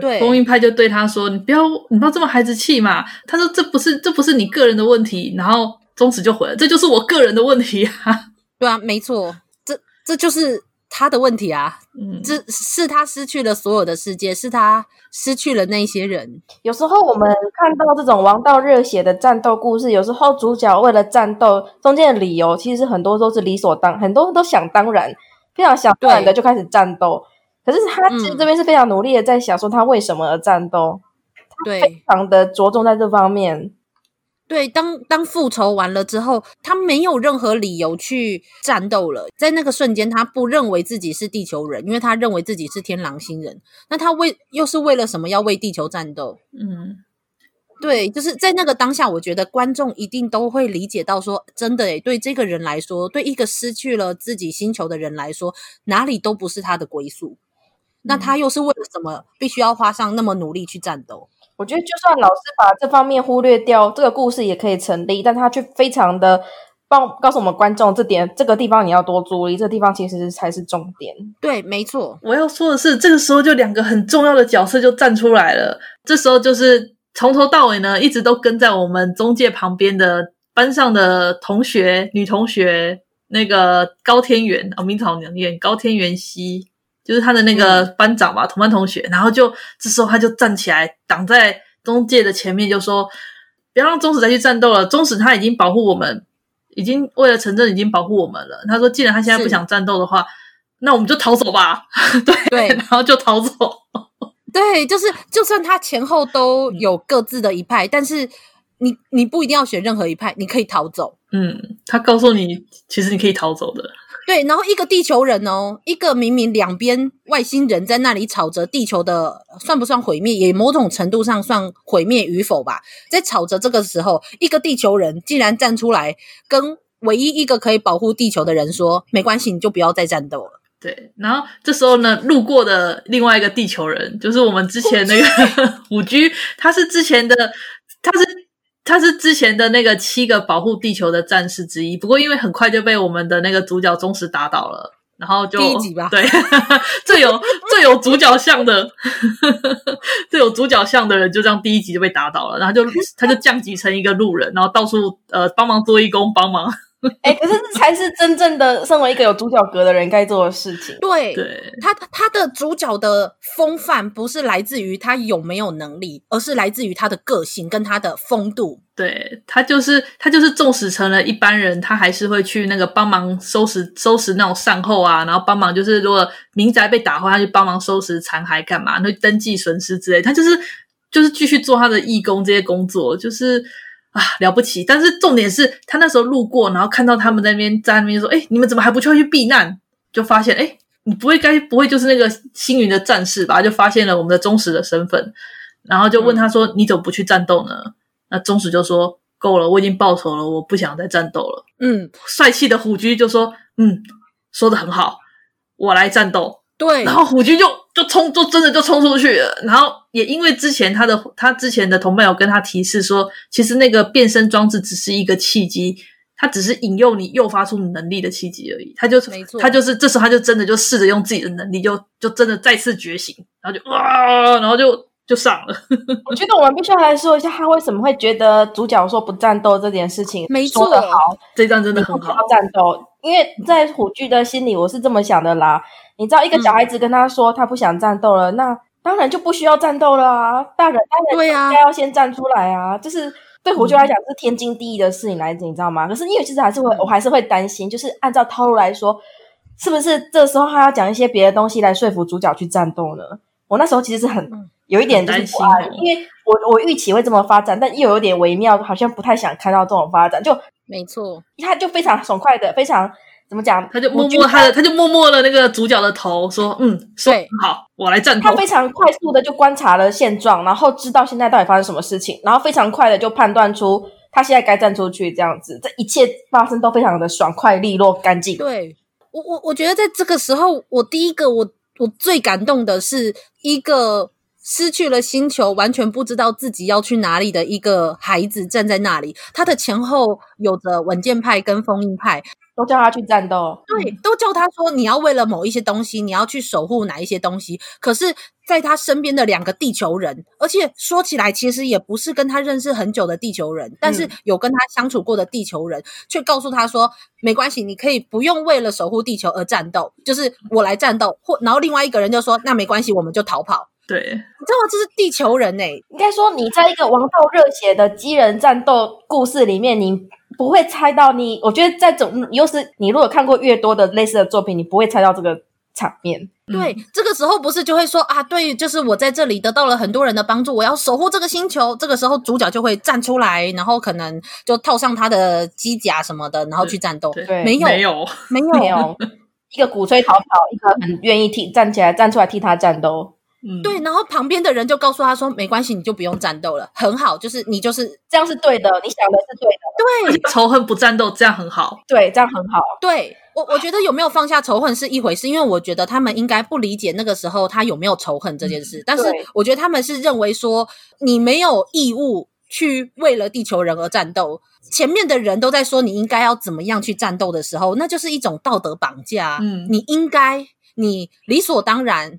对，封印派就对他说：“你不要，你不要这么孩子气嘛。”他说：“这不是，这不是你个人的问题。”然后宗实就回了：“这就是我个人的问题啊。”对啊，没错，这这就是他的问题啊。嗯，这是他失去了所有的世界，是他失去了那些人。有时候我们看到这种王道热血的战斗故事，有时候主角为了战斗中间的理由，其实很多都是理所当，很多人都想当然，非常想当然的就开始战斗。可是他其实这边是非常努力的，在想说他为什么而战斗，对，非常的着重在这方面。对，当当复仇完了之后，他没有任何理由去战斗了。在那个瞬间，他不认为自己是地球人，因为他认为自己是天狼星人。那他为又是为了什么要为地球战斗？嗯，对，就是在那个当下，我觉得观众一定都会理解到说，真的诶，对这个人来说，对一个失去了自己星球的人来说，哪里都不是他的归宿。那他又是为了什么，必须要花上那么努力去战斗？我觉得，就算老师把这方面忽略掉，这个故事也可以成立，但他却非常的帮告诉我们观众，这点这个地方你要多注意，这个地方其实才是重点。对，没错。我要说的是，这个时候就两个很重要的角色就站出来了。这时候就是从头到尾呢，一直都跟在我们中介旁边的班上的同学，女同学，那个高天元啊，名字好难念，高天元希。就是他的那个班长吧，嗯、同班同学，然后就这时候他就站起来挡在中介的前面，就说：“不要让中使再去战斗了，中使他已经保护我们，已经为了城镇已经保护我们了。”他说：“既然他现在不想战斗的话，那我们就逃走吧。对”对，然后就逃走。对，就是就算他前后都有各自的一派，但是你你不一定要选任何一派，你可以逃走。嗯，他告诉你，其实你可以逃走的。对，然后一个地球人哦，一个明明两边外星人在那里吵着地球的算不算毁灭，也某种程度上算毁灭与否吧。在吵着这个时候，一个地球人竟然站出来，跟唯一一个可以保护地球的人说：“没关系，你就不要再战斗了。”对，然后这时候呢，路过的另外一个地球人，就是我们之前那个五 G，，他是之前的，他是。他是之前的那个七个保护地球的战士之一，不过因为很快就被我们的那个主角忠实打倒了，然后就第一集吧，对，最有最有主角像的最有主角像的人就这样第一集就被打倒了，然后就他就降级成一个路人，然后到处呃帮忙做义工，帮忙。哎、欸，可是这才是真正的身为一个有主角格的人该做的事情。对，对，他他的主角的风范不是来自于他有没有能力，而是来自于他的个性跟他的风度。对，他就是他就是，纵使成了一般人，他还是会去那个帮忙收拾收拾那种善后啊，然后帮忙就是如果民宅被打坏，他去帮忙收拾残骸干嘛？那登记损失之类，他就是就是继续做他的义工这些工作，就是。啊，了不起！但是重点是他那时候路过，然后看到他们在那边在那边说：“哎，你们怎么还不去去避难？”就发现，哎，你不会该不会就是那个星云的战士吧？就发现了我们的忠实的身份，然后就问他说：“嗯、你怎么不去战斗呢？”那忠实就说：“够了，我已经报仇了，我不想再战斗了。”嗯，帅气的虎驹就说：“嗯，说的很好，我来战斗。”对，然后虎军就就冲，就真的就冲出去了。然后也因为之前他的他之前的同伴有跟他提示说，其实那个变身装置只是一个契机，他只是引诱你诱发出你能力的契机而已。他就没错，他就是这时候他就真的就试着用自己的能力就，就就真的再次觉醒，然后就哇，然后就就上了。我觉得我们必须要来说一下，他为什么会觉得主角说不战斗这件事情没错，说得好，这一战真的很好。不战斗，因为在虎剧的心里，我是这么想的啦。你知道一个小孩子跟他说他不想战斗了，嗯、那当然就不需要战斗了啊！大人当然应该要先站出来啊！这、就是对虎居来讲是天经地义的事情来着，你知道吗？可是因为其实还是会，我还是会担心，就是按照套路来说，是不是这时候他要讲一些别的东西来说服主角去战斗呢？我那时候其实是很有一点就是不安，因为我我预期会这么发展，但又有点微妙，好像不太想看到这种发展。就没错，他就非常爽快的，非常。怎么讲？他就摸摸他的，他就摸摸了那个主角的头，说：“嗯，对，好，我来战斗。”他非常快速的就观察了现状，然后知道现在到底发生什么事情，然后非常快的就判断出他现在该站出去，这样子，这一切发生都非常的爽快、利落、干净。对，我，我我觉得在这个时候，我第一个我我最感动的是一个失去了星球，完全不知道自己要去哪里的一个孩子站在那里，他的前后有着稳健派跟封印派。都叫他去战斗，对，都叫他说你要为了某一些东西，你要去守护哪一些东西。可是，在他身边的两个地球人，而且说起来其实也不是跟他认识很久的地球人，但是有跟他相处过的地球人，却告诉他说没关系，你可以不用为了守护地球而战斗，就是我来战斗。或然后另外一个人就说那没关系，我们就逃跑。对，你知道吗？这是地球人哎、欸，应该说你在一个王道热血的机人战斗故事里面，你。不会猜到你，我觉得在总又是你，如果看过越多的类似的作品，你不会猜到这个场面。对，嗯、这个时候不是就会说啊，对，就是我在这里得到了很多人的帮助，我要守护这个星球。这个时候主角就会站出来，然后可能就套上他的机甲什么的，然后去战斗。对，没有，没有，没有，没有，一个鼓吹逃跑，一个很愿意替站起来站出来替他战斗。嗯，对，然后旁边的人就告诉他说：“没关系，你就不用战斗了，很好，就是你就是这样是对的，你想的是对的，对仇恨不战斗，这样很好。对，这样很好。对我，我觉得有没有放下仇恨是一回事，因为我觉得他们应该不理解那个时候他有没有仇恨这件事，嗯、但是我觉得他们是认为说你没有义务去为了地球人而战斗。前面的人都在说你应该要怎么样去战斗的时候，那就是一种道德绑架。嗯，你应该，你理所当然。”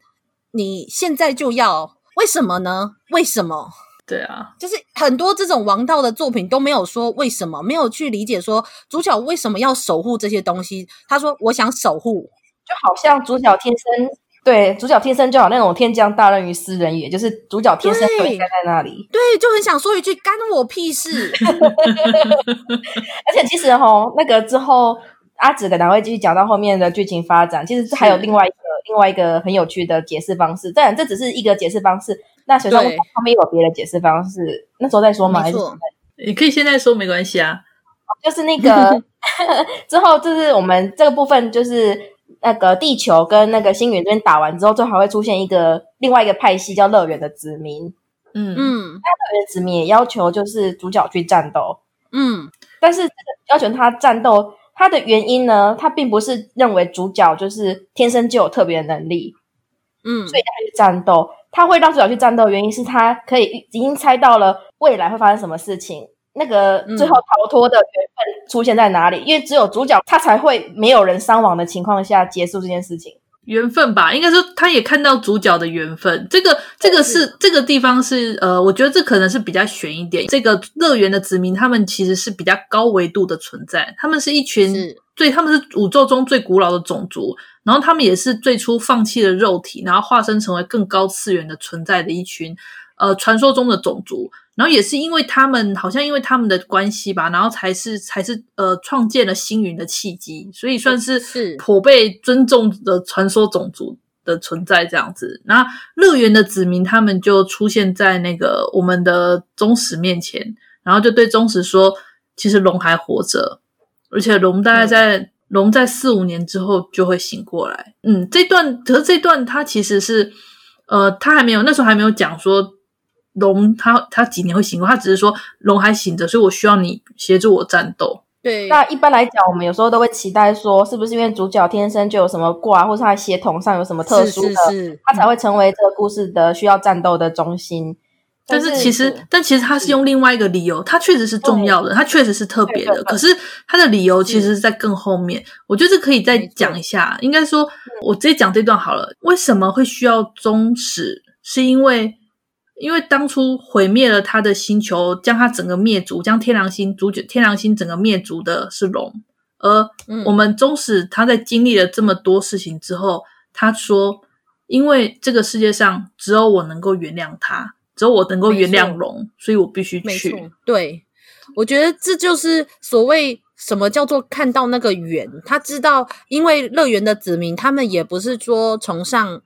你现在就要，为什么呢？为什么？对啊，就是很多这种王道的作品都没有说为什么，没有去理解说主角为什么要守护这些东西。他说：“我想守护。”就好像主角天生对主角天生就好那种天将大任于斯人也，就是主角天生就应该在那里。对，就很想说一句“干我屁事 ”。而且其实哈，那个之后阿紫可能会继续讲到后面的剧情发展，其实还有另外一个。另外一个很有趣的解释方式，当然这只是一个解释方式。那水上他们有别的解释方式，那时候再说嘛。没错，你可以现在说没关系啊。就是那个 之后，就是我们这个部分，就是那个地球跟那个星云这边打完之后，最后还会出现一个另外一个派系叫乐园的子民。嗯嗯，那乐园的子民也要求就是主角去战斗。嗯，但是这个要求他战斗。他的原因呢？他并不是认为主角就是天生就有特别的能力，嗯，所以他去战斗。他会让主角去战斗，原因是他可以已经猜到了未来会发生什么事情，那个最后逃脱的缘分出现在哪里？嗯，因为只有主角他才会没有人伤亡的情况下结束这件事情。缘分吧，应该说他也看到主角的缘分。这个这个是这个地方是呃，我觉得这可能是比较悬一点。这个乐园的子民，他们其实是比较高维度的存在，他们是一群最，他们是宇宙中最古老的种族，然后他们也是最初放弃了肉体，然后化身成为更高次元的存在的一群呃传说中的种族。然后也是因为他们，好像因为他们的关系吧，然后才是才是呃创建了星云的契机，所以算是是颇被尊重的传说种族的存在这样子。那乐园的子民他们就出现在那个我们的宗史面前，然后就对宗史说，其实龙还活着，而且龙大概在、嗯、龙在四五年之后就会醒过来。嗯，这段可是这段他其实是呃他还没有那时候还没有讲说。龙他他几年会醒过？他只是说龙还醒着，所以我需要你协助我战斗。对，那一般来讲，我们有时候都会期待说，是不是因为主角天生就有什么挂，或是他血统上有什么特殊的，是是是他才会成为这个故事的需要战斗的中心？但是，但是其实，但其实他是用另外一个理由，他确实是重要的，他确实是特别的。可是他的理由其实是在更后面，我觉得这可以再讲一下。应该说，我直接讲这段好了。为什么会需要宗史？是因为。因为当初毁灭了他的星球，将他整个灭族，将天狼星主角天狼星整个灭族的是龙，而我们宗史他在经历了这么多事情之后，他说：“因为这个世界上只有我能够原谅他，只有我能够原谅龙，所以我必须去。”对，我觉得这就是所谓什么叫做看到那个圆。他知道，因为乐园的子民，他们也不是说崇尚。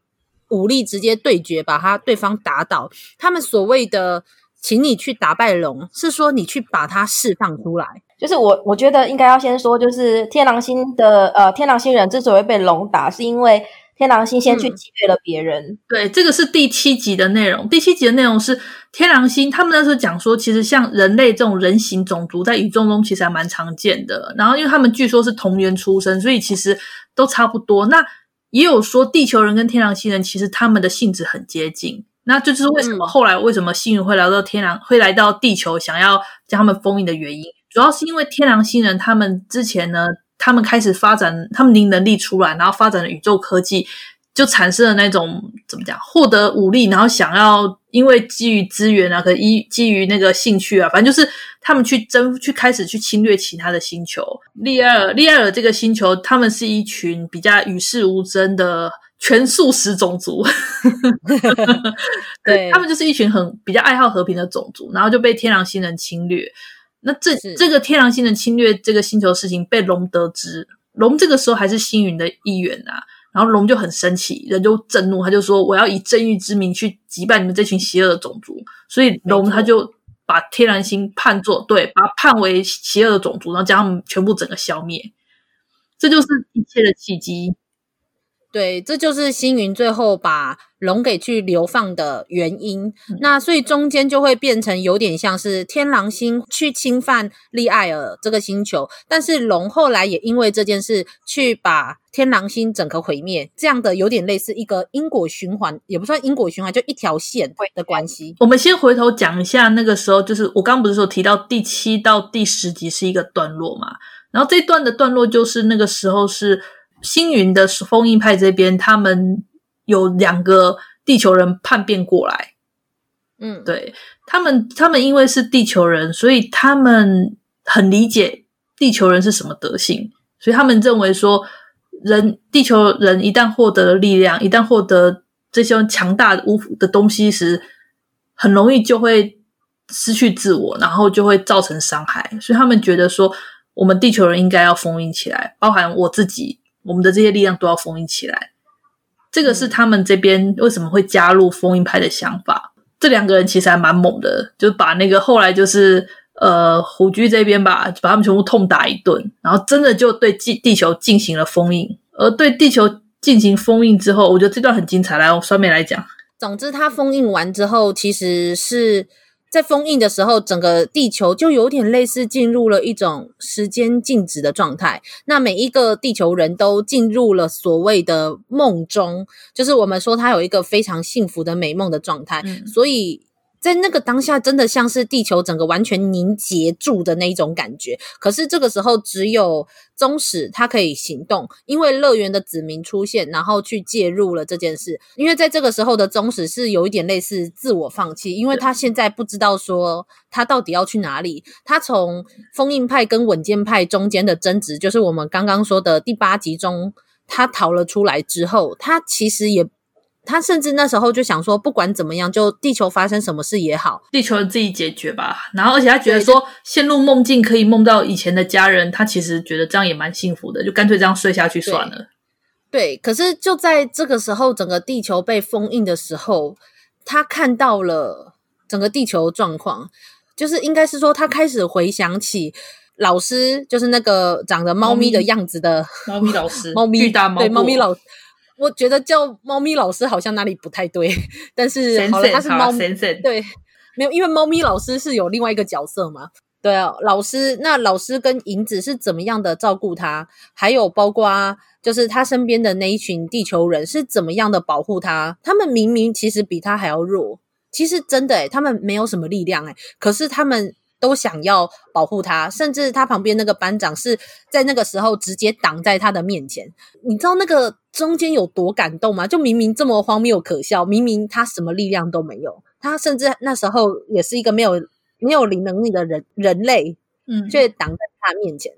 武力直接对决，把他对方打倒。他们所谓的请你去打败龙，是说你去把它释放出来。就是我，我觉得应该要先说，就是天狼星的呃，天狼星人之所以被龙打，是因为天狼星先去击退了别人。嗯。对，这个是第七集的内容。第七集的内容是天狼星，他们那时候讲说，其实像人类这种人形种族在宇宙中其实还蛮常见的。然后，因为他们据说是同源出生，所以其实都差不多。那也有说地球人跟天狼星人其实他们的性质很接近，那这就是为什么后来为什么星云会来到天狼，会来到地球，想要将他们封印的原因，主要是因为天狼星人他们之前呢，他们开始发展，他们灵能力出来，然后发展了宇宙科技。就产生了那种怎么讲，获得武力，然后想要因为基于资源啊，可依基于那个兴趣啊，反正就是他们去争，去开始去侵略其他的星球。利艾尔，利艾尔这个星球，他们是一群比较与世无争的全素食种族，对，他们就是一群很比较爱好和平的种族，然后就被天狼星人侵略。那这这个天狼星人侵略这个星球的事情被龙得知，龙这个时候还是星云的一员啊。然后龙就很生气，人就震怒，他就说：“我要以正义之名去击败你们这群邪恶的种族。”所以龙他就把天然星判作对，把他判为邪恶的种族，然后将他们全部整个消灭。这就是一切的契机。对，这就是星云最后把龙给去流放的原因。嗯、那所以中间就会变成有点像是天狼星去侵犯利艾尔这个星球，但是龙后来也因为这件事去把天狼星整个毁灭，这样的有点类似一个因果循环，也不算因果循环，就一条线的关系。我们先回头讲一下那个时候，就是我刚刚不是说提到第七到第十集是一个段落嘛？然后这段的段落就是那个时候是。星云的封印派这边，他们有两个地球人叛变过来，嗯，对他们，他们因为是地球人，所以他们很理解地球人是什么德性，所以他们认为说，人地球人一旦获得了力量，一旦获得这些强大的无的东西时，很容易就会失去自我，然后就会造成伤害，所以他们觉得说，我们地球人应该要封印起来，包含我自己。我们的这些力量都要封印起来，这个是他们这边为什么会加入封印派的想法。这两个人其实还蛮猛的，就把那个后来就是呃虎居这边吧，把他们全部痛打一顿，然后真的就对地地球进行了封印。而对地球进行封印之后，我觉得这段很精彩。来，用双面来讲，总之他封印完之后，其实是。在封印的时候，整个地球就有点类似进入了一种时间静止的状态。那每一个地球人都进入了所谓的梦中，就是我们说他有一个非常幸福的美梦的状态。嗯。所以。在那个当下，真的像是地球整个完全凝结住的那一种感觉。可是这个时候，只有宗使他可以行动，因为乐园的子民出现，然后去介入了这件事。因为在这个时候的宗使是有一点类似自我放弃，因为他现在不知道说他到底要去哪里。他从封印派跟稳健派中间的争执，就是我们刚刚说的第八集中，他逃了出来之后，他其实也。他甚至那时候就想说，不管怎么样，就地球发生什么事也好，地球自己解决吧。然后，而且他觉得说，陷入梦境可以梦到以前的家人，他其实觉得这样也蛮幸福的，就干脆这样睡下去算了。对，对，可是就在这个时候，整个地球被封印的时候，他看到了整个地球状况，就是应该是说，他开始回想起老师，就是那个长得猫咪的样子的猫咪老师，猫咪巨大猫，对，猫咪老师。我觉得叫猫咪老师好像哪里不太对，但是好了，他是猫咪，对，没有，因为猫咪老师是有另外一个角色嘛。对啊，老师，那老师跟银子是怎么样的照顾他？还有包括就是他身边的那一群地球人是怎么样的保护他？他们明明其实比他还要弱，其实真的诶，他们没有什么力量诶，可是他们。都想要保护他，甚至他旁边那个班长是在那个时候直接挡在他的面前。你知道那个中间有多感动吗？就明明这么荒谬可笑，明明他什么力量都没有，他甚至那时候也是一个没有没有灵能力的人人类，嗯，却挡在他面前。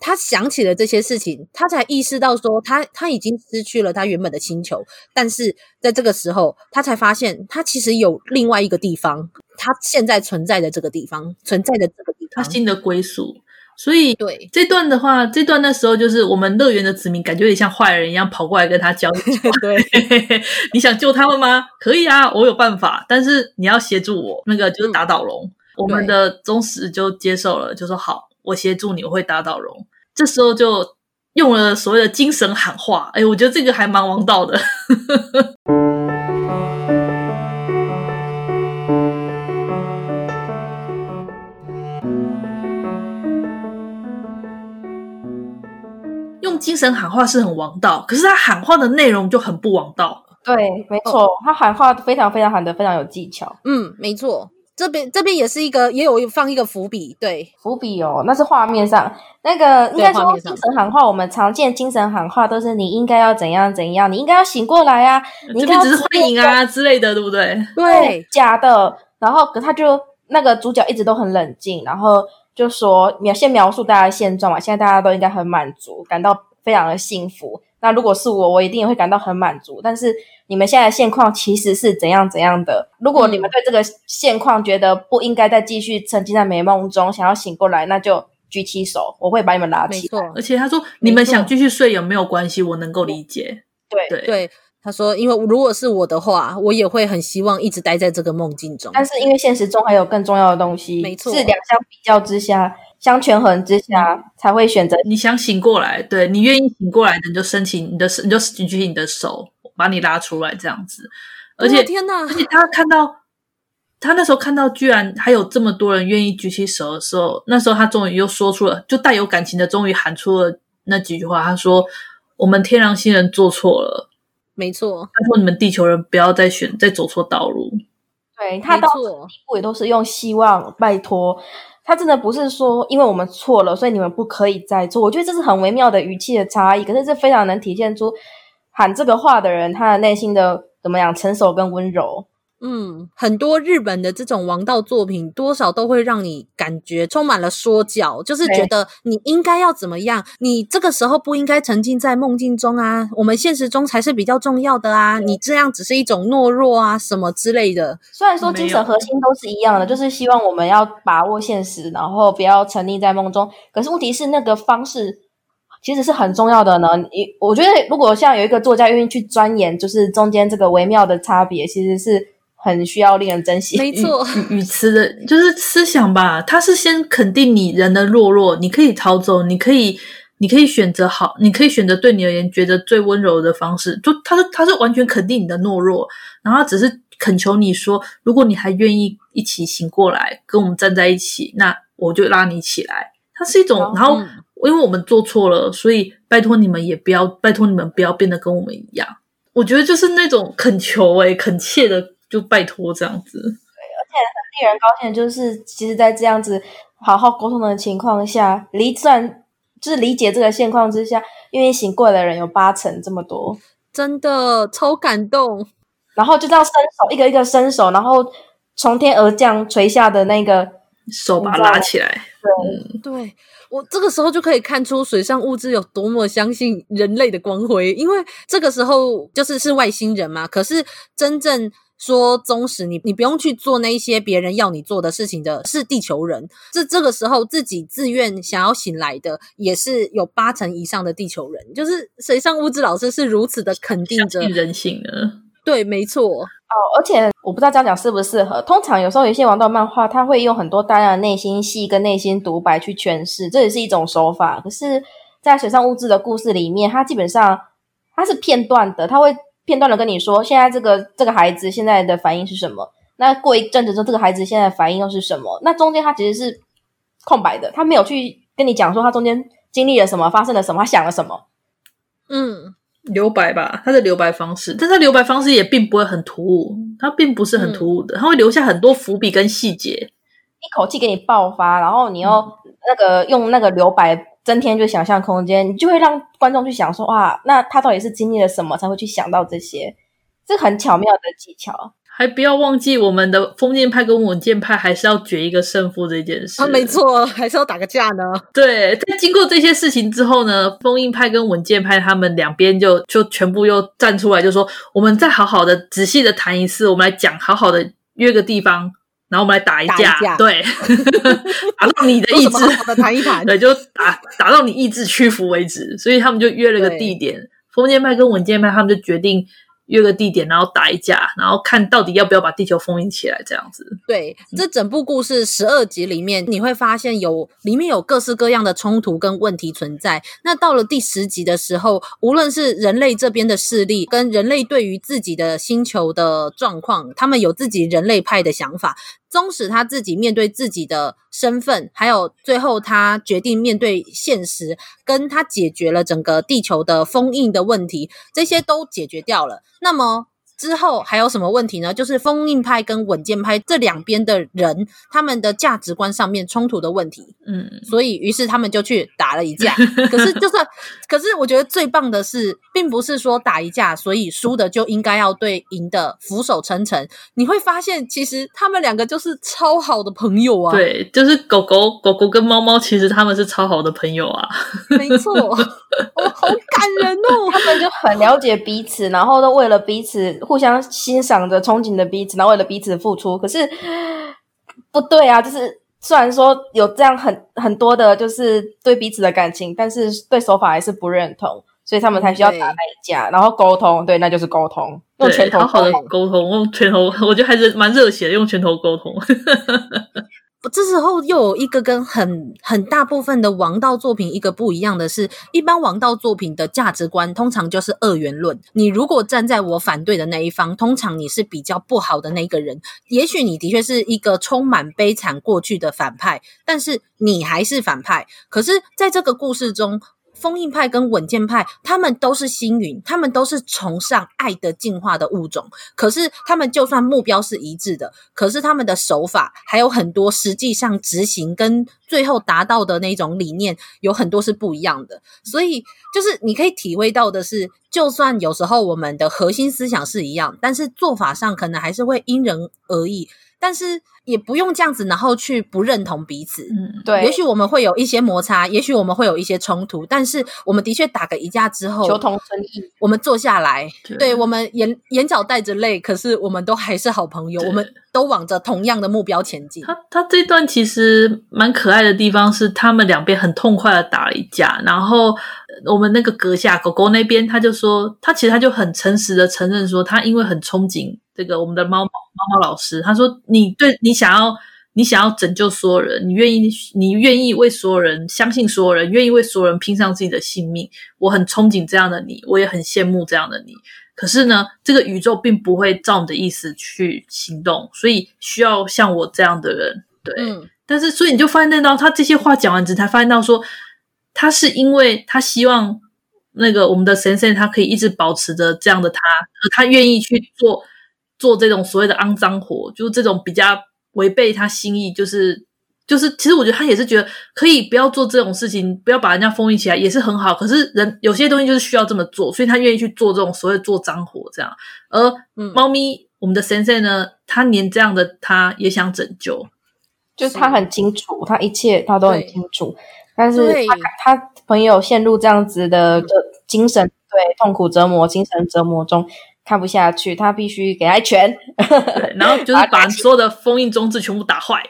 他想起了这些事情，他才意识到说他他已经失去了他原本的星球，但是在这个时候，他才发现他其实有另外一个地方，他现在存在的这个地方，存在的这个地方，他新的归属。所以，对这段的话，这段那时候就是我们乐园的子民，感觉有点像坏人一样跑过来跟他交流。对，你想救他们吗？可以啊，我有办法，但是你要协助我，那个就是打倒龙。嗯、我们的宗师就接受了，就说好，我协助你，我会打倒龙。这时候就用了所谓的精神喊话，哎，我觉得这个还蛮王道的。用精神喊话是很王道，可是他喊话的内容就很不王道。对，没错，他喊话非常非常喊得非常有技巧。嗯，没错。这边这边也是一个，也有放一个伏笔，对，伏笔哦，那是画面上那个应该说精神喊话。我们常见精神喊话都是你应该要怎样怎样，你应该要醒过来啊，你应该只是欢迎啊之类的，对不对？对，假的。然后可他就那个主角一直都很冷静，然后就说描先描述大家的现状嘛，现在大家都应该很满足，感到非常的幸福。那如果是我，我一定也会感到很满足。但是你们现在的现况其实是怎样怎样的？如果你们对这个现况觉得不应该再继续沉浸在美梦中，想要醒过来，那就举起手，我会把你们拉起来。而且他说，你们想继续睡也没有关系，我能够理解。对对对，他说，因为如果是我的话，我也会很希望一直待在这个梦境中。但是因为现实中还有更重要的东西，没错，是两相比较之下。相权衡之下，嗯、才会选择。你想醒过来，对，你愿意醒过来的，你就申请你的，你就举起你的手，把你拉出来，这样子。而且，天哪！而且他看到，他那时候看到，居然还有这么多人愿意举起手的时候，那时候他终于又说出了，就带有感情的，终于喊出了那几句话。他说：“我们天狼星人做错了，没错，拜托你们地球人不要再选，再走错道路。”对，他到这地步也都是用希望，拜托他真的不是说因为我们错了，所以你们不可以再做。我觉得这是很微妙的语气的差异，可是这非常能体现出喊这个话的人他的内心的。怎么样？成熟跟温柔，嗯，很多日本的这种王道作品，多少都会让你感觉充满了说教，就是觉得你应该要怎么样，你这个时候不应该沉浸在梦境中啊，我们现实中才是比较重要的啊，你这样只是一种懦弱啊，什么之类的。虽然说精神核心都是一样的，就是希望我们要把握现实，然后不要沉溺在梦中。可是问题是那个方式。其实是很重要的呢。你我觉得，如果像有一个作家愿意去钻研，就是中间这个微妙的差别，其实是很需要令人珍惜。没错，语词的就是思想吧。他是先肯定你人的懦弱，你可以逃走，你可以，你可以选择好，你可以选择对你而言觉得最温柔的方式。就他是他是完全肯定你的懦弱，然后他只是恳求你说，如果你还愿意一起醒过来，跟我们站在一起，那我就拉你起来。它是一种，然后。嗯因为我们做错了，所以拜托你们也不要，拜托你们不要变得跟我们一样。我觉得就是那种恳求诶，恳切的就拜托这样子。对，而且很令人高兴的就是，其实，在这样子好好沟通的情况下，理算就是理解这个现况之下，愿意醒过来的人有八成这么多，真的超感动。然后就这样伸手，一个一个伸手，然后从天而降垂下的那个手把它拉起来。对、嗯、对。我这个时候就可以看出水上物质有多么相信人类的光辉，因为这个时候就是是外星人嘛。可是真正说忠实你，你不用去做那些别人要你做的事情的，是地球人。这这个时候自己自愿想要醒来的，也是有八成以上的地球人。就是水上物质老师是如此的肯定着人性的，对，没错。哦，而且我不知道这样讲适不适合。通常有时候有些王道漫画，他会用很多大量的内心戏跟内心独白去诠释，这也是一种手法。可是，在水上物质的故事里面，它基本上它是片段的，它会片段的跟你说，现在这个这个孩子现在的反应是什么？那过一阵子之后，这个孩子现在的反应又是什么？那中间他其实是空白的，他没有去跟你讲说他中间经历了什么，发生了什么，他想了什么。嗯。留白吧，他的留白方式，但他留白方式也并不会很突兀，他并不是很突兀的，他、嗯、会留下很多伏笔跟细节，一口气给你爆发，然后你又那个、嗯、用那个留白增添就想象空间，你就会让观众去想说，哇，那他到底是经历了什么才会去想到这些，这很巧妙的技巧。还不要忘记，我们的封建派跟稳健派还是要决一个胜负这件事。啊，没错，还是要打个架呢。对，在经过这些事情之后呢，封印派跟稳健派他们两边就就全部又站出来，就说我们再好好的、仔细的谈一次，我们来讲，好好的约个地方，然后我们来打一架，一架对，打到你的意志，谈一谈，对，就打打到你意志屈服为止。所以他们就约了个地点，封建派跟稳健派他们就决定。约个地点，然后打一架，然后看到底要不要把地球封印起来，这样子。对，这整部故事十二集里面，你会发现有里面有各式各样的冲突跟问题存在。那到了第十集的时候，无论是人类这边的势力，跟人类对于自己的星球的状况，他们有自己人类派的想法。终使他自己面对自己的身份，还有最后他决定面对现实，跟他解决了整个地球的封印的问题，这些都解决掉了。那么。之后还有什么问题呢？就是封印派跟稳健派这两边的人，他们的价值观上面冲突的问题。嗯，所以于是他们就去打了一架。可是就算，可是我觉得最棒的是，并不是说打一架，所以输的就应该要对赢的俯首称臣。你会发现，其实他们两个就是超好的朋友啊。对，就是狗狗狗狗跟猫猫，其实他们是超好的朋友啊。没错，哦，好感人哦。他们就很了解彼此，然后都为了彼此。互相欣赏着、憧憬着彼此，然后为了彼此付出。可是不对啊，就是虽然说有这样很很多的，就是对彼此的感情，但是对手法还是不认同，所以他们才需要打那一架，然后沟通。对，那就是沟通，用拳头好好的沟通，用拳头，我觉得还是蛮热血的，用拳头沟通。这时候又有一个跟很很大部分的王道作品一个不一样的是，一般王道作品的价值观通常就是二元论。你如果站在我反对的那一方，通常你是比较不好的那个人。也许你的确是一个充满悲惨过去的反派，但是你还是反派。可是在这个故事中，封印派跟稳健派，他们都是星云，他们都是崇尚爱的进化的物种。可是他们就算目标是一致的，可是他们的手法还有很多，实际上执行跟最后达到的那种理念有很多是不一样的。所以就是你可以体会到的是，就算有时候我们的核心思想是一样，但是做法上可能还是会因人而异。但是也不用这样子，然后去不认同彼此。嗯，对。也许我们会有一些摩擦，也许我们会有一些冲突，但是我们的确打个一架之后，求同存异。我们坐下来，对，对我们眼眼角带着泪，可是我们都还是好朋友，我们都往着同样的目标前进。他他这段其实蛮可爱的地方是，他们两边很痛快的打了一架，然后我们那个阁下狗狗那边，他就说，他其实他就很诚实的承认说，他因为很憧憬。这个我们的猫猫猫猫老师，他说：“你对你想要，你想要拯救所有人，你愿意，你愿意为所有人相信所有人，愿意为所有人拼上自己的性命。我很憧憬这样的你，我也很羡慕这样的你。可是呢，这个宇宙并不会照你的意思去行动，所以需要像我这样的人。对，嗯、但是所以你就发现到他这些话讲完之后，才发现到说，他是因为他希望那个我们的神仙他可以一直保持着这样的他，他愿意去做。”做这种所谓的肮脏活，就是这种比较违背他心意，就是就是，其实我觉得他也是觉得可以不要做这种事情，不要把人家封印起来也是很好。可是人有些东西就是需要这么做，所以他愿意去做这种所谓做脏活这样。而猫咪，嗯、我们的先生呢，他连这样的他也想拯救，就是他很清楚，他一切他都很清楚，但是他他朋友陷入这样子的精神对痛苦折磨、精神折磨中。看不下去，他必须给他一拳，对，然后就是把所有的封印装置全部打坏，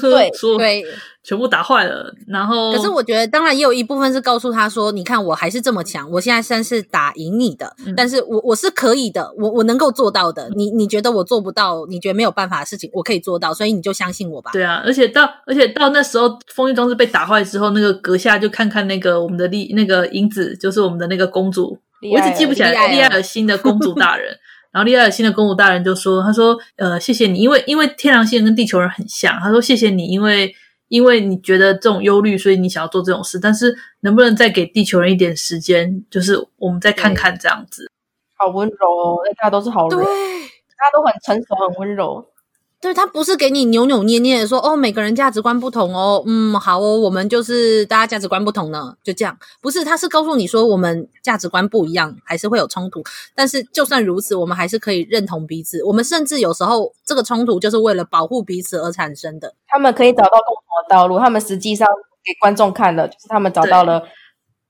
对，对，全部打坏了。然后，可是我觉得，当然也有一部分是告诉他说：“你看，我还是这么强，我现在算是打赢你的，嗯、但是我我是可以的，我我能够做到的。你你觉得我做不到，你觉得没有办法的事情，我可以做到，所以你就相信我吧。”对啊，而且到而且到那时候，封印装置被打坏之后，那个阁下就看看那个我们的丽那个英子，就是我们的那个公主。我一直记不起来利艾尔辛的公主大人，然后利艾尔辛的公主大人就说：“他说，呃，谢谢你，因为因为天狼星人跟地球人很像。他说谢谢你，因为因为你觉得这种忧虑，所以你想要做这种事。但是能不能再给地球人一点时间？就是我们再看看这样子。好温柔哦，大家都是好人，大家都很成熟，很温柔。”对，他不是给你扭扭捏捏的说哦，每个人价值观不同哦，嗯，好哦，我们就是大家价值观不同呢，就这样。不是，他是告诉你说我们价值观不一样，还是会有冲突。但是就算如此，我们还是可以认同彼此。我们甚至有时候这个冲突就是为了保护彼此而产生的。他们可以找到共同的道路。他们实际上给观众看了，就是他们找到了。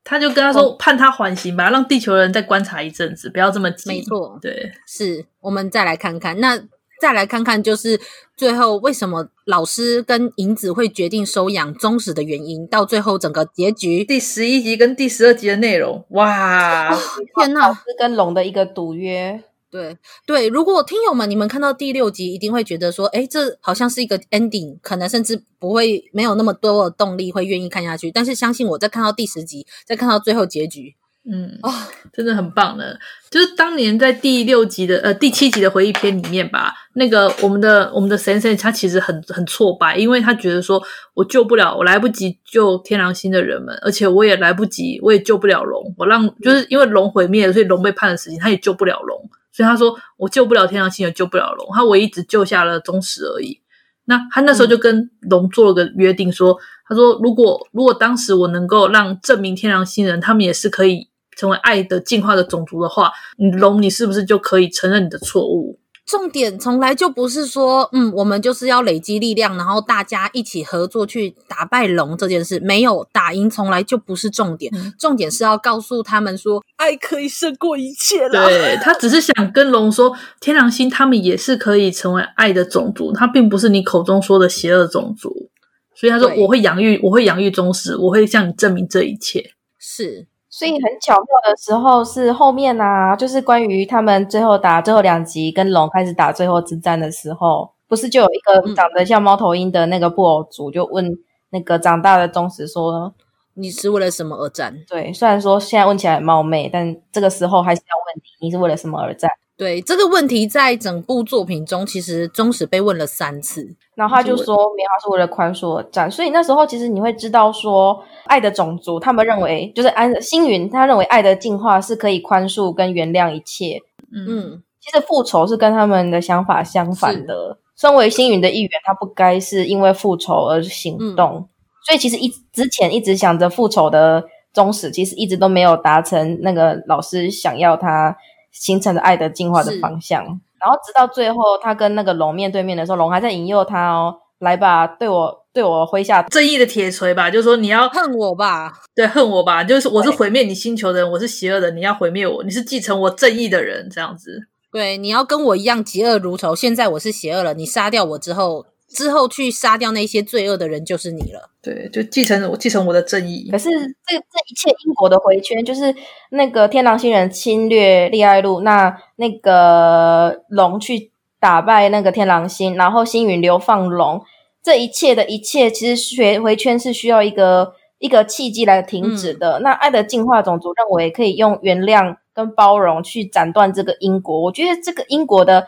他就跟他说，哦、判他缓刑吧，让地球人再观察一阵子，不要这么急。没错，对，是我们再来看看那。再来看看，就是最后为什么老师跟银子会决定收养宗实的原因。到最后整个结局，第十一集跟第十二集的内容，哇，哦、天哪！老师跟龙的一个赌约，对对。如果听友们你们看到第六集，一定会觉得说，哎，这好像是一个 ending，可能甚至不会没有那么多的动力会愿意看下去。但是相信我在看到第十集，再看到最后结局。嗯哦，真的很棒的，就是当年在第六集的呃第七集的回忆篇里面吧，那个我们的我们的神神他其实很很挫败，因为他觉得说我救不了，我来不及救天狼星的人们，而且我也来不及，我也救不了龙，我让就是因为龙毁灭了，所以龙被判了死刑，他也救不了龙，所以他说我救不了天狼星，也救不了龙，他唯一只救下了宗实而已。那他那时候就跟龙做了个约定说，说他说如果如果当时我能够让证明天狼星人他们也是可以。成为爱的进化的种族的话，你龙，你是不是就可以承认你的错误？重点从来就不是说，嗯，我们就是要累积力量，然后大家一起合作去打败龙这件事。没有打赢，从来就不是重点。嗯、重点是要告诉他们说，爱可以胜过一切了。对，他只是想跟龙说，天狼星他们也是可以成为爱的种族，他并不是你口中说的邪恶种族。所以他说，我会养育，我会养育忠实，我会向你证明这一切。是。所以很巧妙的时候是后面啊，就是关于他们最后打最后两集跟龙开始打最后之战的时候，不是就有一个长得像猫头鹰的那个布偶族，就问那个长大的宗实说：“你是为了什么而战？”对，虽然说现在问起来很冒昧，但这个时候还是要问你：你是为了什么而战？对，这个问题，在整部作品中，其实忠实被问了三次。然后他就说：“棉花，是为了宽恕而战。”所以那时候，其实你会知道说，爱的种族他们认为，就是安星云，他认为爱的进化是可以宽恕跟原谅一切。嗯。其实复仇是跟他们的想法相反的。身为星云的一员，他不该是因为复仇而行动。嗯、所以其实一之前一直想着复仇的宗实，其实一直都没有达成那个老师想要他形成的爱的进化的方向。然后直到最后，他跟那个龙面对面的时候，龙还在引诱他哦，来吧，对我对我挥下正义的铁锤吧，就是说你要恨我吧，对，恨我吧，就是我是毁灭你星球的人，我是邪恶的，你要毁灭我，你是继承我正义的人，这样子。对，你要跟我一样嫉恶如仇。现在我是邪恶了，你杀掉我之后，之后去杀掉那些罪恶的人就是你了。对，就继承我继承我的正义。可是这这一切因果的回圈，就是那个天狼星人侵略利爱路，那那个龙去打败那个天狼星，然后星云流放龙，这一切的一切，其实学回圈是需要一个一个契机来停止的。嗯、那爱的进化种族认为可以用原谅。跟包容去斩断这个因果，我觉得这个因果的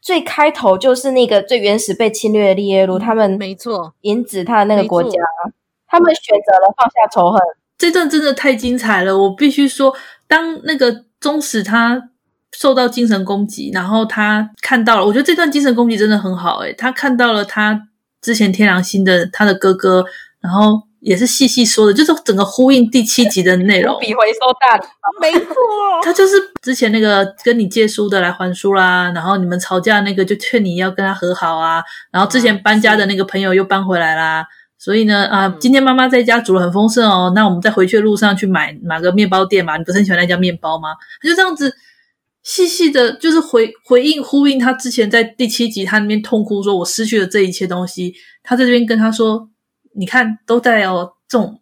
最开头就是那个最原始被侵略的利耶路，他们没错，引子他的那个国家，他们选择了放下仇恨。这段真的太精彩了，我必须说，当那个宗使他受到精神攻击，然后他看到了，我觉得这段精神攻击真的很好，诶，他看到了他之前天狼星的他的哥哥，然后。也是细细说的，就是整个呼应第七集的内容。比回收大的，没错。他就是之前那个跟你借书的来还书啦，然后你们吵架那个就劝你要跟他和好啊，然后之前搬家的那个朋友又搬回来啦，所以呢啊，今天妈妈在家煮了很丰盛哦，那我们在回去的路上去买买个面包店嘛，你不是很喜欢那家面包吗？他就这样子细细的，就是回回应呼应他之前在第七集他那边痛哭说，我失去了这一切东西，他在这边跟他说。你看，都带有这种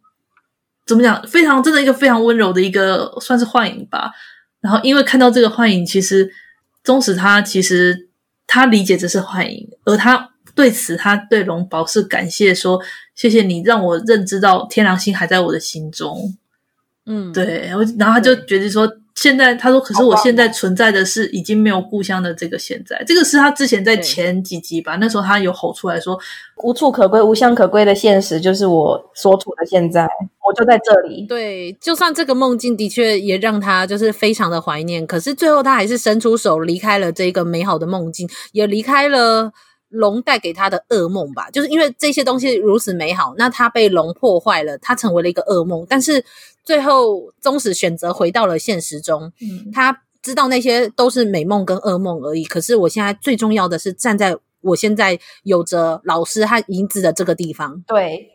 怎么讲？非常真的一个非常温柔的一个算是幻影吧。然后因为看到这个幻影，其实宗实他其实他理解这是幻影，而他对此他对龙宝是感谢说，谢谢你让我认知到天狼星还在我的心中。嗯，对，然后然后他就觉得说。现在他说，可是我现在存在的是已经没有故乡的这个现在，这个是他之前在前几集吧，那时候他有吼出来说，无处可归、无乡可归的现实就是我所处的现在，我就在这里。对，就算这个梦境的确也让他就是非常的怀念，可是最后他还是伸出手离开了这个美好的梦境，也离开了。龙带给他的噩梦吧，就是因为这些东西如此美好，那他被龙破坏了，他成为了一个噩梦。但是最后宗实选择回到了现实中，嗯，他知道那些都是美梦跟噩梦而已。可是我现在最重要的是站在我现在有着老师和银子的这个地方，对。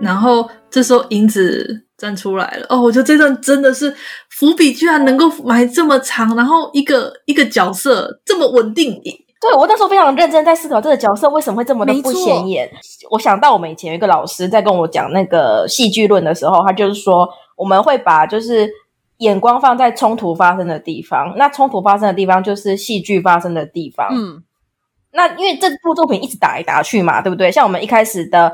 然后这时候银子站出来了哦，我觉得这段真的是伏笔，居然能够埋这么长，然后一个一个角色这么稳定。对，我那时候非常认真在思考这个角色为什么会这么的不显眼。我想到我们以前有一个老师在跟我讲那个戏剧论的时候，他就是说我们会把就是眼光放在冲突发生的地方，那冲突发生的地方就是戏剧发生的地方。嗯，那因为这部作品一直打来打去嘛，对不对？像我们一开始的。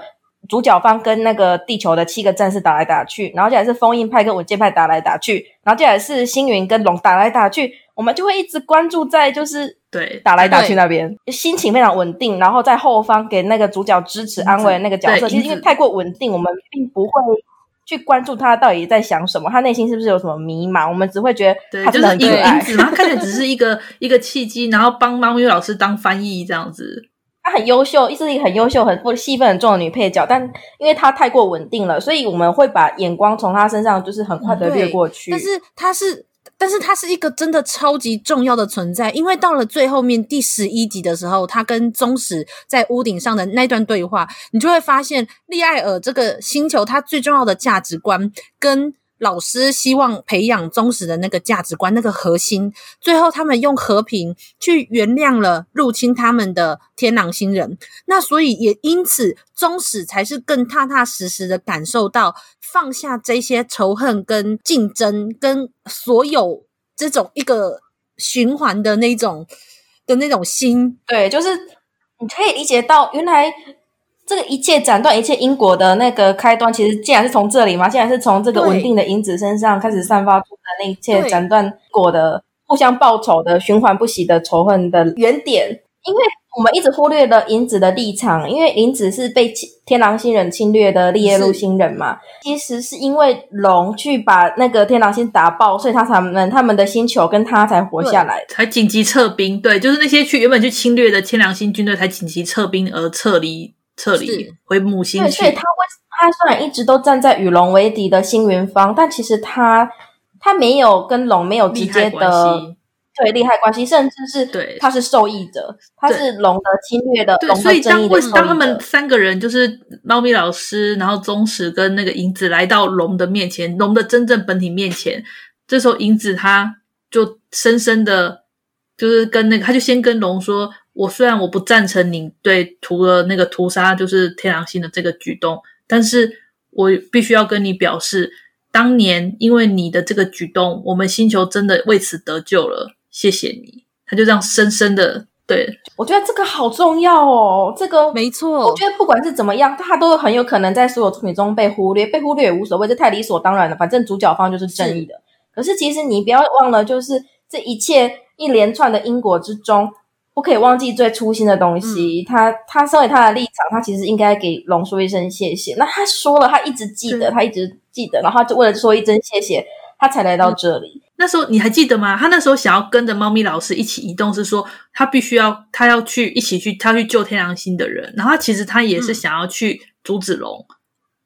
主角方跟那个地球的七个战士打来打去，然后接下来是封印派跟稳健派打来打去，然后接下来是星云跟龙打来打去，我们就会一直关注在就是对打来打去那边，心情非常稳定，然后在后方给那个主角支持安慰的那个角色，其实因为太过稳定，我们并不会去关注他到底在想什么，他内心是不是有什么迷茫，我们只会觉得他就是银子嘛，看起来只是一个一个契机，然后帮猫咪老师当翻译这样子。她很优秀，是一个很优秀、很戏份很重的女配角，但因为她太过稳定了，所以我们会把眼光从她身上就是很快的掠过去。但是她是，但是她是一个真的超级重要的存在，因为到了最后面第十一集的时候，她跟宗实在屋顶上的那段对话，你就会发现利艾尔这个星球它最重要的价值观跟老师希望培养忠实的那个价值观，那个核心，最后他们用和平去原谅了入侵他们的天狼星人。那所以也因此，忠实才是更踏踏实实的感受到放下这些仇恨跟竞争，跟所有这种一个循环的那种的那种心。对，就是你可以理解到原来。这个一切斩断一切因果的那个开端，其实竟然是从这里嘛？竟然是从这个稳定的银子身上开始散发出的那一切斩断果的互相报仇的循环不息的仇恨的原点。因为我们一直忽略了银子的立场，因为银子是被天狼星人侵略的利耶路星人嘛。其实是因为龙去把那个天狼星打爆，所以他才能他们的星球跟他才活下来，才紧急撤兵。对，就是那些去原本去侵略的天狼星军队才紧急撤兵而撤离。撤离回母星去。对，所以他为他虽然一直都站在与龙为敌的星云方，但其实他他没有跟龙没有直接的对利害关系，甚至是对他是受益者，他是龙的侵略的龙的正义的受益者。所以当当他们三个人就是猫咪老师，然后忠实跟那个银子来到龙的面前，龙的真正本体面前，这时候银子他就深深的，就是跟那个他就先跟龙说。我虽然我不赞成你对屠了那个屠杀就是天狼星的这个举动，但是我必须要跟你表示，当年因为你的这个举动，我们星球真的为此得救了，谢谢你。他就这样深深的对，我觉得这个好重要哦，这个没错。我觉得不管是怎么样，他都很有可能在所有作品中被忽略，被忽略也无所谓，这太理所当然了。反正主角方就是正义的。是。可是其实你不要忘了，就是这一切一连串的因果之中。不可以忘记最初心的东西。嗯、他他身为他的立场，他其实应该给龙说一声谢谢。那他说了，他一直记得，他一直记得，然后他就为了说一声谢谢，他才来到这里。嗯、那时候你还记得吗？他那时候想要跟着猫咪老师一起移动，是说他必须要他要去一起去，他去救天狼星的人。然后他其实他也是想要去阻止龙。嗯、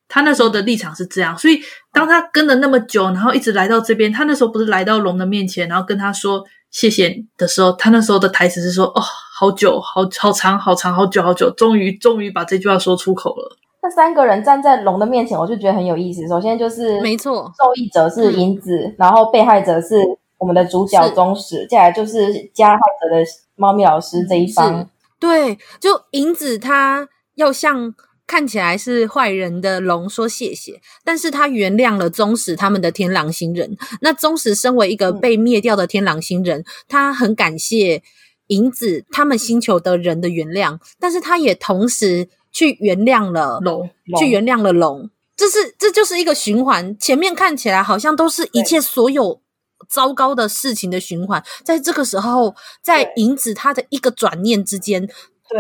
他那时候的立场是这样。所以当他跟了那么久，然后一直来到这边，他那时候不是来到龙的面前，然后跟他说。谢谢你的时候，他那时候的台词是说：“哦，好久，好好长，好长，好久，好久，终于，终于把这句话说出口了。”那三个人站在龙的面前，我就觉得很有意思。首先就是，没错，受益者是银子，嗯、然后被害者是我们的主角忠实，是接下来就是加害者的猫咪老师这一方。对，就银子他要像。看起来是坏人的龙说谢谢，但是他原谅了忠实他们的天狼星人。那忠实身为一个被灭掉的天狼星人，嗯、他很感谢银子他们星球的人的原谅，但是他也同时去原谅了龙，去原谅了龙。这是这就是一个循环。前面看起来好像都是一切所有糟糕的事情的循环，在这个时候，在银子他的一个转念之间，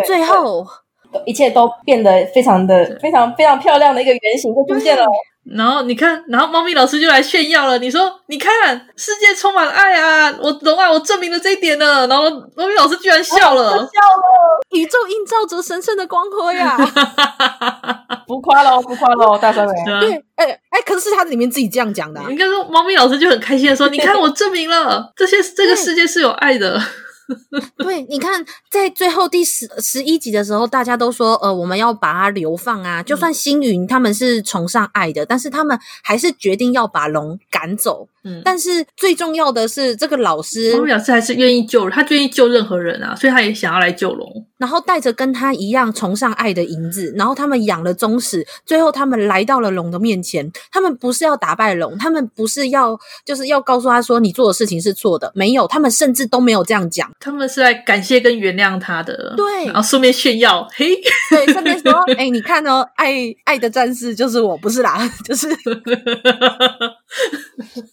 最后。一切都变得非常的、非常、非常漂亮的一个原型就出现了。然后你看，然后猫咪老师就来炫耀了。你说，你看，世界充满爱啊！我懂啊，我证明了这一点呢。然后猫咪老师居然笑了，笑了。宇宙映照着神圣的光辉 呀！不夸喽，不夸喽，大酸梅。对，哎哎、可是他里面自己这样讲的、啊。应该说，猫咪老师就很开心的说：“ 你看，我证明了这些，这个世界是有爱的。” 对，你看，在最后第十十一集的时候，大家都说，呃，我们要把它流放啊。就算星云他们是崇尚爱的，但是他们还是决定要把龙赶走。嗯，但是最重要的是，这个老师，老师还是愿意救，他愿意救任何人啊，所以他也想要来救龙。然后带着跟他一样崇尚爱的银子，然后他们养了宗室，最后他们来到了龙的面前。他们不是要打败龙，他们不是要就是要告诉他说你做的事情是错的，没有，他们甚至都没有这样讲。他们是来感谢跟原谅他的，对，然后顺便炫耀，嘿，对，顺便说，哎、欸，你看哦，爱爱的战士就是我，不是啦，就是。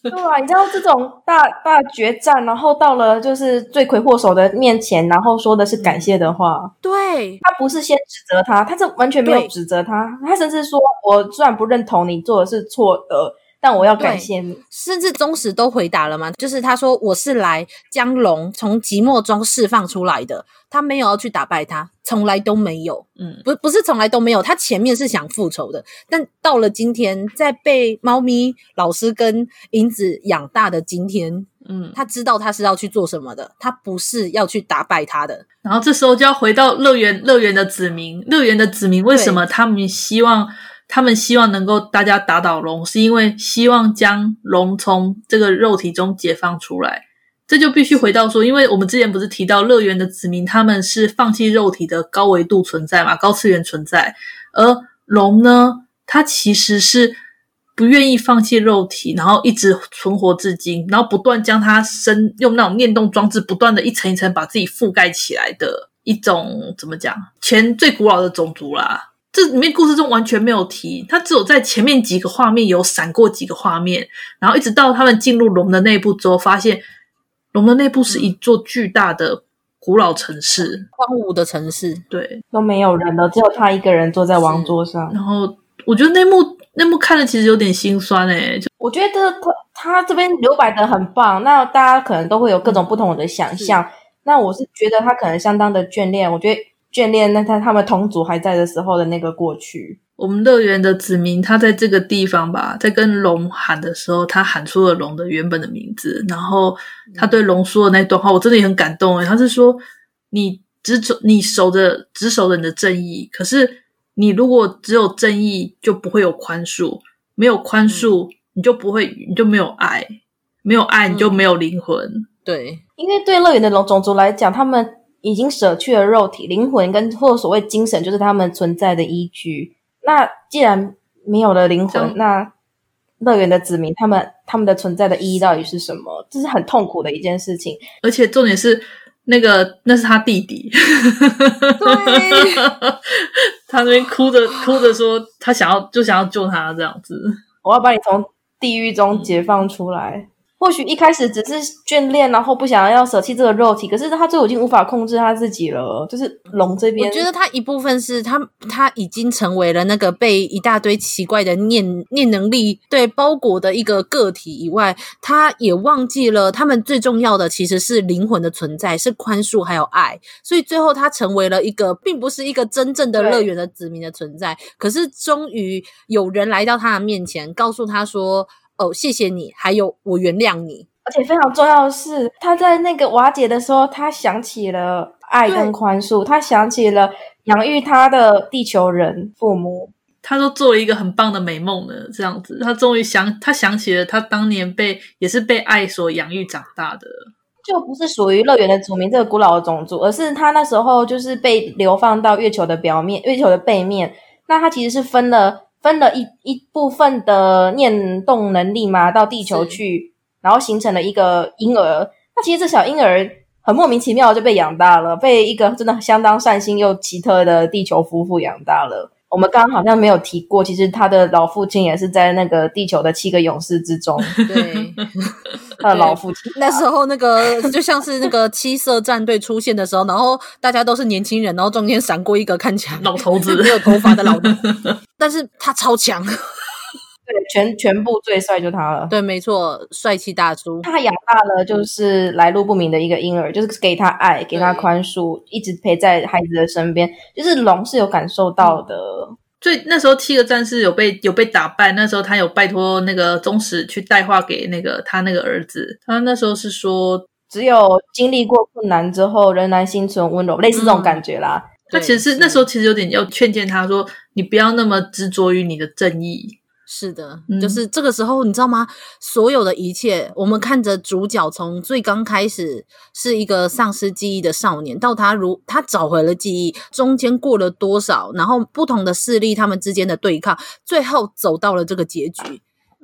对啊，你知道这种大大决战，然后到了就是罪魁祸首的面前，然后说的是感谢的话。对，他不是先指责他，他这完全没有指责他，他甚至说：“我虽然不认同你做的是错的，但我要感谢你。”甚至忠实都回答了嘛，就是他说：“我是来将龙从寂寞中释放出来的。”他没有要去打败他，从来都没有。嗯，不，不是从来都没有。他前面是想复仇的，但到了今天，在被猫咪老师跟银子养大的今天，嗯，他知道他是要去做什么的，他不是要去打败他的。然后这时候就要回到乐园，乐园的子民，乐园的子民为什么他们希望他们希望能够大家打倒龙，是因为希望将龙从这个肉体中解放出来。这就必须回到说，因为我们之前不是提到乐园的子民他们是放弃肉体的高维度存在嘛，高次元存在，而龙呢，它其实是不愿意放弃肉体，然后一直存活至今，然后不断将它身用那种念动装置，不断的一层一层把自己覆盖起来的一种怎么讲？前最古老的种族啦。这里面故事中完全没有提，它只有在前面几个画面有闪过几个画面，然后一直到他们进入龙的内部之后，发现。龙的内部是一座巨大的古老城市，荒芜的城市，对，都没有人了，只有他一个人坐在王座上。然后我觉得那幕那幕看的其实有点心酸诶，就我觉得他他这边留白的很棒，那大家可能都会有各种不同的想象。那我是觉得他可能相当的眷恋，我觉得眷恋那他他们同族还在的时候的那个过去。我们乐园的子民，他在这个地方吧，在跟龙喊的时候，他喊出了龙的原本的名字，然后他对龙说的那段话，我真的也很感动诶。他是说：“你只守，你守着，只守着你的正义。可是你如果只有正义，就不会有宽恕；没有宽恕，你就不会，你就没有爱；没有爱，你就没有灵魂。嗯”对，因为对乐园的龙种族来讲，他们已经舍去了肉体，灵魂跟或所谓精神，就是他们存在的依据。那既然没有了灵魂，那乐园的子民他们他们的存在的意义到底是什么？这是很痛苦的一件事情。而且重点是，那个那是他弟弟，对，他那边哭着哭着说，他想要就想要救他这样子。我要把你从地狱中解放出来。或许一开始只是眷恋，然后不想要舍弃这个肉体，可是他最后已经无法控制他自己了。就是龙这边，我觉得他一部分是他他已经成为了那个被一大堆奇怪的念念能力对包裹的一个个体以外，他也忘记了他们最重要的其实是灵魂的存在，是宽恕还有爱。所以最后他成为了一个并不是一个真正的乐园的子民的存在。可是终于有人来到他的面前，告诉他说。哦，谢谢你，还有我原谅你。而且非常重要的是，他在那个瓦解的时候，他想起了爱跟宽恕，他想起了养育他的地球人父母，他都做了一个很棒的美梦呢。这样子，他终于想，他想起了他当年被也是被爱所养育长大的，就不是属于乐园的族民这个古老的种族，而是他那时候就是被流放到月球的表面，月球的背面。那他其实是分了。分了一一部分的念动能力嘛，到地球去，然后形成了一个婴儿。那其实这小婴儿很莫名其妙就被养大了，被一个真的相当善心又奇特的地球夫妇养大了。我们刚刚好像没有提过，其实他的老父亲也是在那个地球的七个勇士之中。对，他的老父亲那时候那个 就像是那个七色战队出现的时候，然后大家都是年轻人，然后中间闪过一个看起来老头子，没有头发的老头，但是他超强。对，全全部最帅就他了。对，没错，帅气大叔。他养大了就是来路不明的一个婴儿，就是给他爱，给他宽恕，一直陪在孩子的身边。就是龙是有感受到的。所以那时候七个战士有被有被打败，那时候他有拜托那个宗师去带话给那个他那个儿子。他那时候是说，只有经历过困难之后，仍然心存温柔，类似这种感觉啦。嗯、他其实是那时候其实有点要劝谏他说，你不要那么执着于你的正义。是的，就是这个时候，你知道吗？所有的一切，我们看着主角从最刚开始是一个丧失记忆的少年，到他如他找回了记忆，中间过了多少，然后不同的势力他们之间的对抗，最后走到了这个结局。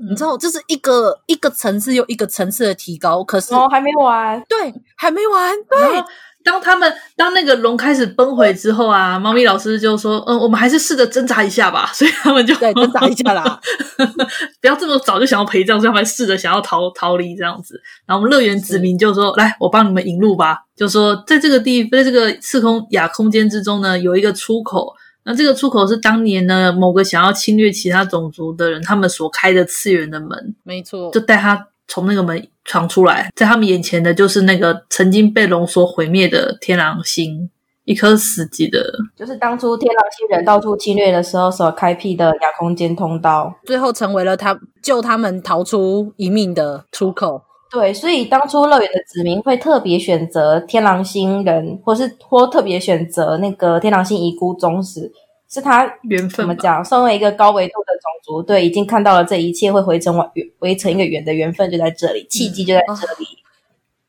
你知道，这是一个一个层次又一个层次的提高。可是哦，还没完，对，还没完，对。当他们当那个龙开始崩毁之后啊，猫咪老师就说：“嗯，我们还是试着挣扎一下吧。”所以他们就对挣扎一下啦，不要这么早就想要陪葬，所以他们试着想要逃逃离这样子。然后我们乐园子民就说：“来，我帮你们引路吧。”就说在这个地，在这个次空亚空间之中呢，有一个出口。那这个出口是当年呢某个想要侵略其他种族的人他们所开的次元的门。没错，就带他。从那个门闯出来，在他们眼前的就是那个曾经被龙所毁灭的天狼星，一颗死寂的，就是当初天狼星人到处侵略的时候所开辟的亚空间通道，最后成为了他救他们逃出一命的出口。对，所以当初乐园的子民会特别选择天狼星人，或是或特别选择那个天狼星遗孤宗师，是他缘分怎么讲？身为一个高维度的种族，对，已经看到了这一切会回成围围成一个圆的缘分就在这里，契机就在这里，嗯、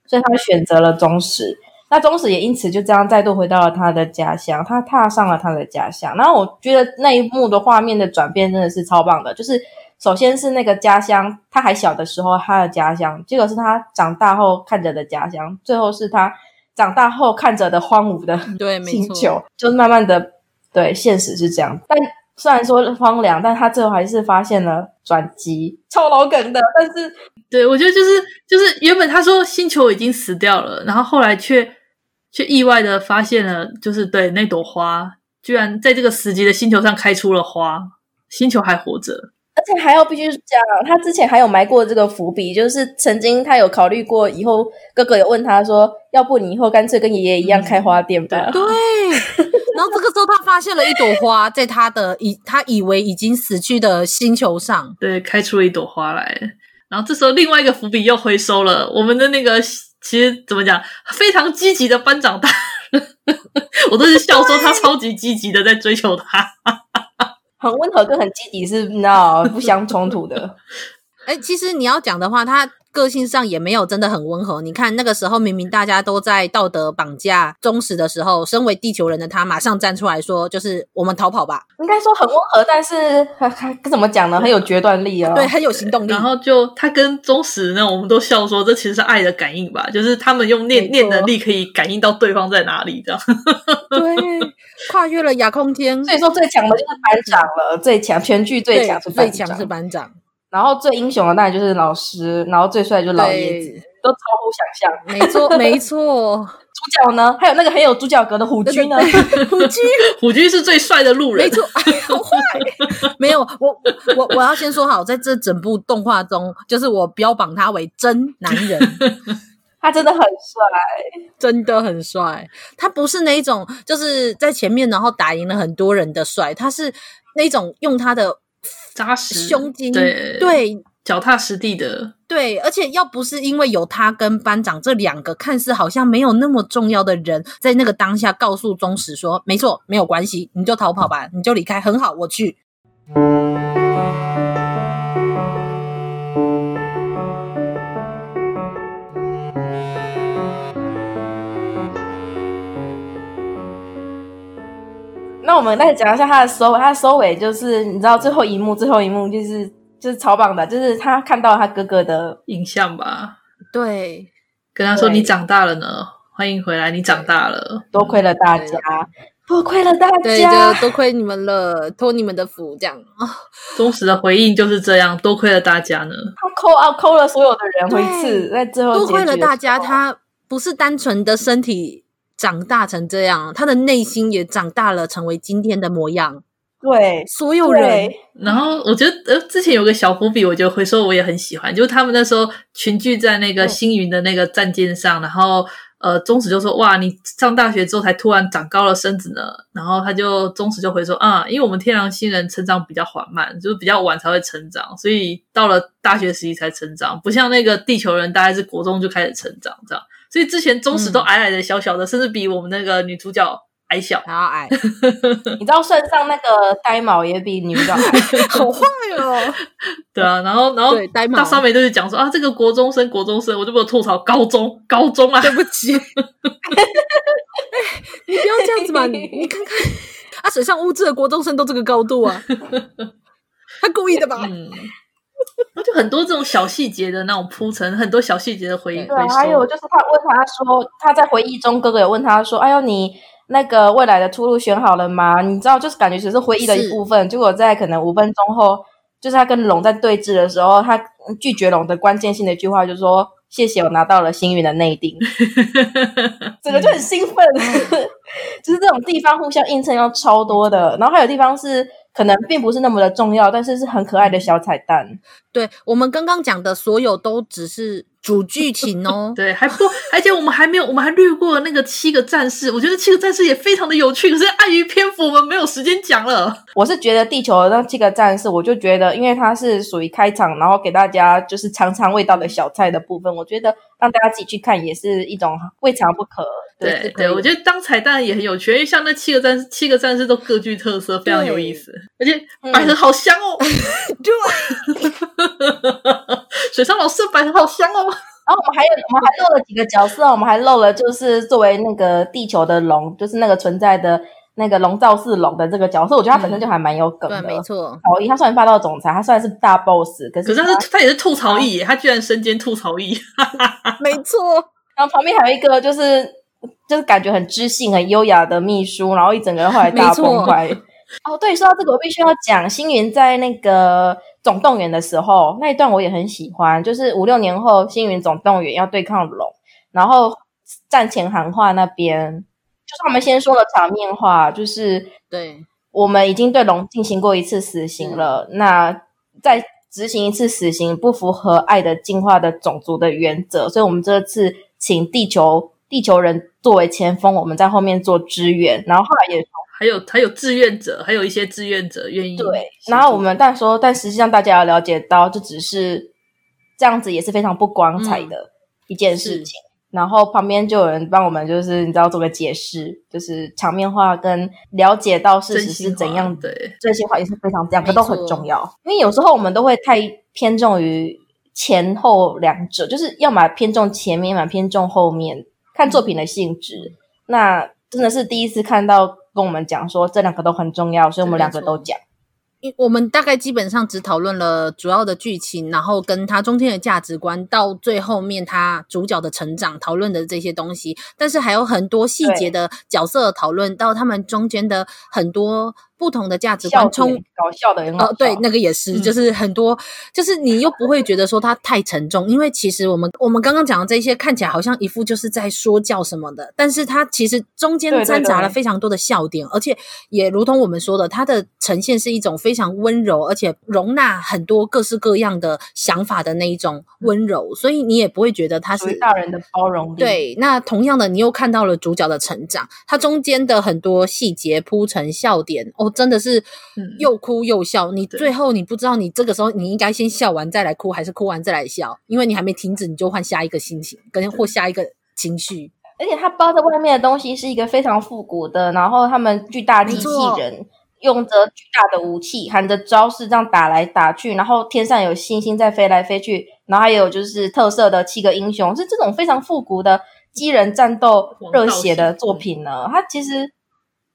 所以他选择了忠实。那宗室也因此就这样再度回到了他的家乡，他踏上了他的家乡。然后我觉得那一幕的画面的转变真的是超棒的，就是首先是那个家乡，他还小的时候他的家乡，结果是他长大后看着的家乡，最后是他长大后看着的荒芜的对星球，就是慢慢的对现实是这样。但虽然说荒凉，但他最后还是发现了转机，超老梗的。但是对我觉得就是就是原本他说星球已经死掉了，然后后来却。却意外的发现了，就是对那朵花，居然在这个死寂的星球上开出了花，星球还活着，而且还要必须讲，他之前还有埋过这个伏笔，就是曾经他有考虑过，以后哥哥有问他说，要不你以后干脆跟爷爷一样开花店吧？嗯、对，然后这个时候他发现了一朵花，在他的以他以为已经死去的星球上，对，开出了一朵花来，然后这时候另外一个伏笔又回收了，我们的那个。其实怎么讲，非常积极的班长大人，我都是笑说他超级积极的在追求他，很温和跟很积极是那不相冲突的。哎，其实你要讲的话，他。个性上也没有真的很温和。你看那个时候，明明大家都在道德绑架忠实的时候，身为地球人的他马上站出来说：“就是我们逃跑吧。”应该说很温和，但是还还怎么讲呢？很有决断力啊、哦，对，很有行动力。然后就他跟忠实呢，我们都笑说，这其实是爱的感应吧，就是他们用念念能力可以感应到对方在哪里，这样。对，跨越了亚空间。所以说最强的就是班长了，最强全剧最强是最强是班长。然后最英雄的当然就是老师，然后最帅就是老爷子，都超乎想象。没错，没错。主角呢？还有那个很有主角格的虎君呢？虎君，虎君是最帅的路人。没错，好坏。没有，我我我要先说好，在这整部动画中，就是我标榜他为真男人，他真的很帅，真的很帅。他不是那一种就是在前面然后打赢了很多人的帅，他是那种用他的。扎实，胸襟，对对，脚踏实地的，对，而且要不是因为有他跟班长这两个看似好像没有那么重要的人，在那个当下告诉宗实说，没错，没有关系，你就逃跑吧，你就离开，很好，我去。我们再讲一下他的收尾，他的收尾就是你知道最后一幕，最后一幕就是就是超棒的，就是他看到他哥哥的影像吧？对，跟他说你长大了呢，欢迎回来，你长大了，多亏了大家，多亏了大家，对，多亏你们了，托你们的福，这样啊。忠实的回应就是这样，多亏了大家呢。他扣啊扣了所有的人回次，在最后多亏了大家，他不是单纯的身体。长大成这样，他的内心也长大了，成为今天的模样。对，所有人。然后我觉得，呃，之前有个小伏笔，我觉得回收我也很喜欢，就是他们那时候群聚在那个星云的那个战舰上，嗯、然后呃，宗室就说：“哇，你上大学之后才突然长高了身子呢。”然后他就宗室就回说：“啊、嗯，因为我们天狼星人成长比较缓慢，就是比较晚才会成长，所以到了大学时期才成长，不像那个地球人，大概是国中就开始成长这样。”所以之前忠实都矮矮的、小小的，嗯、甚至比我们那个女主角矮小，还要矮。你知道算上那个呆毛也比女主角矮，好坏哦。对啊，然后然后呆毛大上面就是讲说啊，这个国中生，国中生，我就没有吐槽高中，高中啊，对不起。你不要这样子嘛，你你看看啊，水上物质的国中生都这个高度啊，他故意的吧？嗯 就很多这种小细节的那种铺陈，很多小细节的回忆。对，还有就是他问他说，他在回忆中，哥哥有问他说：“哎呦，你那个未来的出路选好了吗？”你知道，就是感觉只是回忆的一部分。结果在可能五分钟后，就是他跟龙在对峙的时候，他拒绝龙的关键性的一句话，就是说：“谢谢，我拿到了星云的内定。”整个就很兴奋，就是这种地方互相映衬要超多的。然后还有地方是。可能并不是那么的重要，但是是很可爱的小彩蛋。对，我们刚刚讲的所有都只是主剧情哦。对，还不，而且我们还没有，我们还略过那个七个战士。我觉得七个战士也非常的有趣，可是碍于篇幅，我们没有时间讲了。我是觉得地球的那七个战士，我就觉得，因为它是属于开场，然后给大家就是尝尝味道的小菜的部分，我觉得让大家自己去看也是一种未尝不可。对对，对，我觉得当彩蛋也很有趣，因为像那七个战士，七个战士都各具特色，非常有意思，而且百合好香哦。对。水上老师摆的好香哦，然后我们还有我们还漏了几个角色，我们还漏了就是作为那个地球的龙，就是那个存在的那个龙造四龙的这个角色，我觉得他本身就还蛮有梗的，嗯、对，没错。曹毅他算是霸道总裁，他算是大 boss，可是可是他是他也是吐槽役，他居然身兼吐槽役，没 错。然后旁边还有一个就是就是感觉很知性、很优雅的秘书，然后一整个人后来大崩坏。哦，对，说到这个，我必须要讲星云在那个。总动员的时候那一段我也很喜欢，就是五六年后星云总动员要对抗龙，然后战前喊话那边，就是我们先说了场面话，就是对我们已经对龙进行过一次死刑了，那再执行一次死刑不符合爱的进化的种族的原则，所以我们这次请地球地球人作为前锋，我们在后面做支援，然后后来也。还有还有志愿者，还有一些志愿者愿意。对，然后我们但说，但实际上大家要了解到，这只是这样子，也是非常不光彩的一件事情。嗯、然后旁边就有人帮我们，就是你知道做个解释，就是场面化跟了解到事实是怎样的。这些话也是非常两个都很重要，因为有时候我们都会太偏重于前后两者，就是要么偏重前面，要么偏重后面，看作品的性质。嗯、那真的是第一次看到。跟我们讲说这两个都很重要，所以我们两个都讲。我们大概基本上只讨论了主要的剧情，然后跟他中间的价值观，到最后面他主角的成长讨论的这些东西，但是还有很多细节的角色讨论，到他们中间的很多。不同的价值观，冲搞笑的人哦，对，那个也是，嗯、就是很多，就是你又不会觉得说它太沉重，因为其实我们我们刚刚讲的这些看起来好像一副就是在说教什么的，但是它其实中间掺杂了非常多的笑点，对对对，而且也如同我们说的，它的呈现是一种非常温柔，而且容纳很多各式各样的想法的那一种温柔，所以你也不会觉得它是大人的包容力。对，那同样的，你又看到了主角的成长，它中间的很多细节铺成笑点哦。真的是又哭又笑，嗯、你最后你不知道你这个时候你应该先笑完再来哭，还是哭完再来笑，因为你还没停止，你就换下一个心情，跟或下一个情绪。而且它包在外面的东西是一个非常复古的，然后他们巨大机器人用着巨大的武器，含着招式这样打来打去，然后天上有星星在飞来飞去，然后还有就是特色的七个英雄，是这种非常复古的机人战斗热血的作品呢。它其实。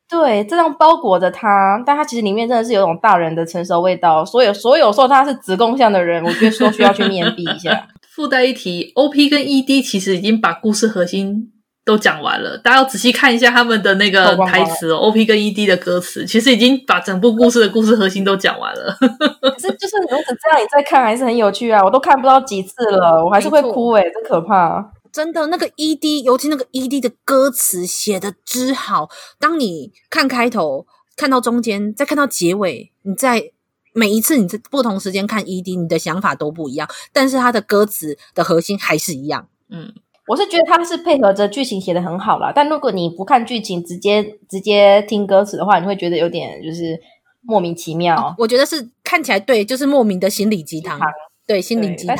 对，这样包裹着它，但它其实里面真的是有种大人的成熟味道。所有所有说他是子宫向的人，我觉得说需要去面壁一下。附带一提，OP 跟 ED 其实已经把故事核心都讲完了，大家要仔细看一下他们的那个台词哦。OP 跟 ED 的歌词其实已经把整部故事的故事核心都讲完了。可是就是如此这样，你再看还是很有趣啊！我都看不到几次了，我还是会哭诶、欸、真可怕。真的，那个 ED，尤其那个 ED 的歌词写的之好。当你看开头，看到中间，再看到结尾，你在每一次你在不同时间看 ED，你的想法都不一样。但是它的歌词的核心还是一样。嗯，我是觉得它是配合着剧情写的很好啦。但如果你不看剧情，直接直接听歌词的话，你会觉得有点就是莫名其妙。哦，我觉得是看起来对，就是莫名的心灵鸡汤。对，心灵鸡汤。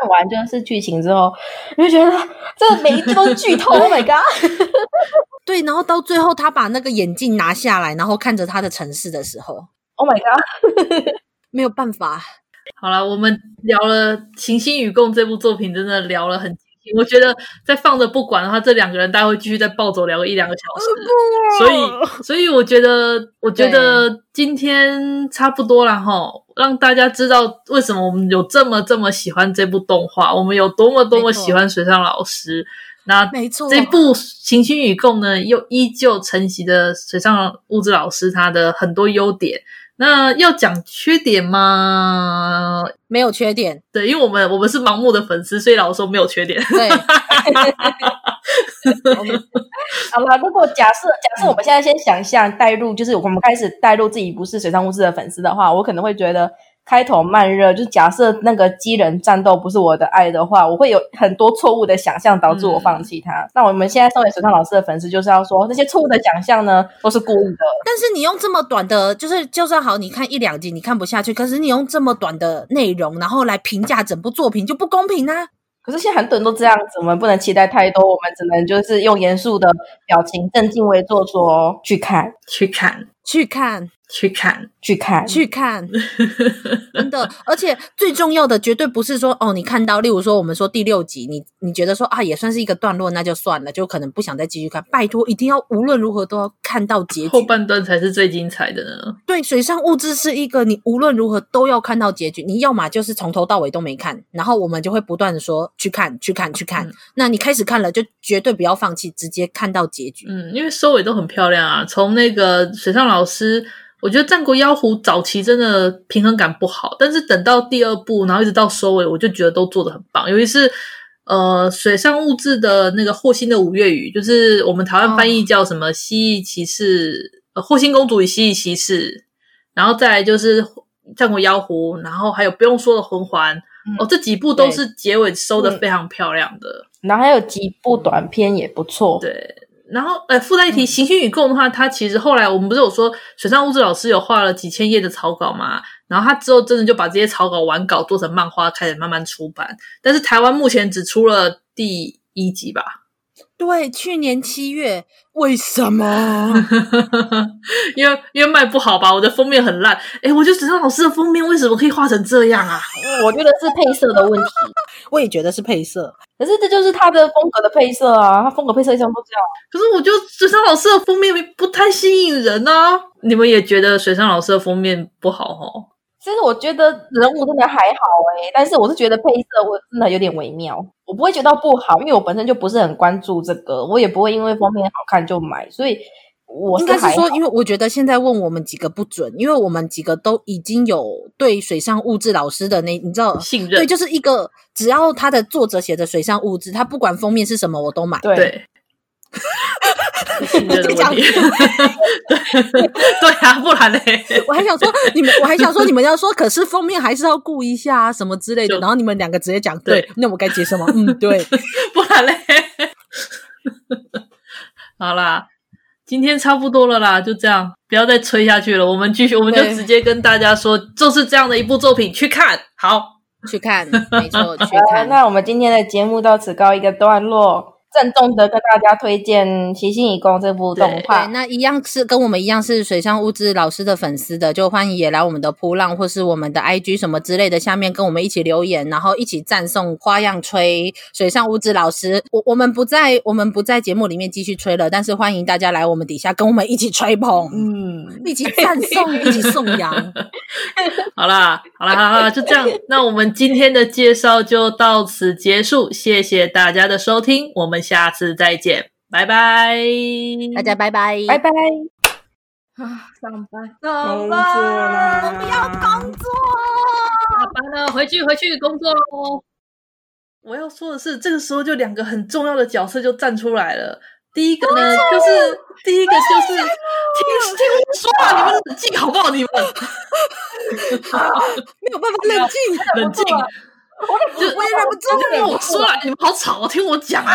看完就是剧情之后，你就觉得这每一集都是剧透。Oh my god！对，然后到最后他把那个眼镜拿下来，然后看着他的城市的时候，Oh my god！没有办法。好了，我们聊了《行星与共》这部作品，真的聊了很。我觉得再放着不管的话，这两个人大概会继续再暴走聊个一两个小时。所以，所以我觉得，我觉得今天差不多了哈，让大家知道为什么我们有这么这么喜欢这部动画，我们有多么多么喜欢水上老师。那没错，这部《行星与共》呢，又依旧承袭着水上物质老师他的很多优点。那要讲缺点吗？没有缺点，对，因为我们我们是盲目的粉丝，所以老实说没有缺点。对，好了，如果假设假设我们现在先想象带入，就是我们开始带入自己不是水上物质的粉丝的话，我可能会觉得开头慢热，就假设那个机人战斗不是我的爱的话，我会有很多错误的想象，导致我放弃它。嗯、那我们现在身为水上老师的粉丝，就是要说那些错误的想象呢，都是故意的。但是你用这么短的，就是就算好，你看一两集你看不下去，可是你用这么短的内容，然后来评价整部作品，就不公平啊！可是现在很多人都这样子，我们不能期待太多，我们只能就是用严肃的表情，正襟危坐说去看，去看，去看。去看，去看，去看，真的！而且最重要的，绝对不是说哦，你看到，例如说我们说第六集，你你觉得说啊，也算是一个段落，那就算了，就可能不想再继续看。拜托，一定要无论如何都要看到结局，后半段才是最精彩的呢。对，水上物质是一个你无论如何都要看到结局，你要么就是从头到尾都没看，然后我们就会不断的说去看，去看，去看。嗯、那你开始看了，就绝对不要放弃，直接看到结局。嗯，因为收尾都很漂亮啊，从那个水上老师。我觉得《战国妖狐》早期真的平衡感不好，但是等到第二部，然后一直到收尾，我就觉得都做得很棒。尤其是呃，水上物质的那个霍星的五月雨，就是我们台湾翻译叫什么《蜥蜴骑士》呃，《霍星公主与蜥蜴骑士》，然后再来就是《战国妖狐》，然后还有不用说的魂环、嗯、哦，这几部都是结尾收的非常漂亮的。然后还有几部短片也不错，对。然后，呃，附带一提，《行星与共》的话，它其实后来我们不是有说水上物质老师有画了几千页的草稿嘛？然后他之后真的就把这些草稿完稿做成漫画，开始慢慢出版。但是台湾目前只出了第一集吧？对，去年七月。为什么？因为因为卖不好吧？我的封面很烂。诶，我觉得水上老师的封面为什么可以画成这样啊？我觉得是配色的问题。我也觉得是配色，可是这就是他的风格的配色啊！他风格配色一向都这样。可是我觉得水上老师的封面不太吸引人啊。你们也觉得水上老师的封面不好哦？其实我觉得人物真的还好诶，但是我是觉得配色我真的有点微妙。我不会觉得不好，因为我本身就不是很关注这个，我也不会因为封面好看就买，所以我是应该是说，因为我觉得现在问我们几个不准，因为我们几个都已经有对水上物质老师的那你知道信任，对，就是一个只要他的作者写的水上物质，他不管封面是什么我都买，对。对信任的问题，对 对啊，不然嘞，我还想说你们，我还想说你们要说，可是封面还是要顾一下啊，什么之类的。然后你们两个直接讲，对，对那我该接什么？嗯，对，不然嘞。好啦，今天差不多了啦，就这样，不要再吹下去了。我们继续，我们就直接跟大家说，就是这样的一部作品，去看好，去看，没错，去看。那我们今天的节目到此告一个段落。郑重的跟大家推荐《齐心以攻》这部动画。对，那一样是跟我们一样是水上物质老师的粉丝的，就欢迎也来我们的扑浪或是我们的 IG 什么之类的，下面跟我们一起留言，然后一起赞颂花样吹水上物质老师。我我们不在我们不在节目里面继续吹了，但是欢迎大家来我们底下跟我们一起吹捧，嗯，一起赞颂，一起颂扬。好啦，好啦，好啦，就这样。那我们今天的介绍就到此结束，谢谢大家的收听，我们。下次再见，拜拜，大家拜拜，拜拜。啊，上班，上班，我不要工作，下班了，回去，回去工作喽。我要说的是，这个时候就两个很重要的角色就站出来了。第一个呢，就是第一个就是听听我说话，你们冷静好不好？你们 没有办法冷静，冷静。我也忍不住，听我说了！你们好吵啊！听我讲啊！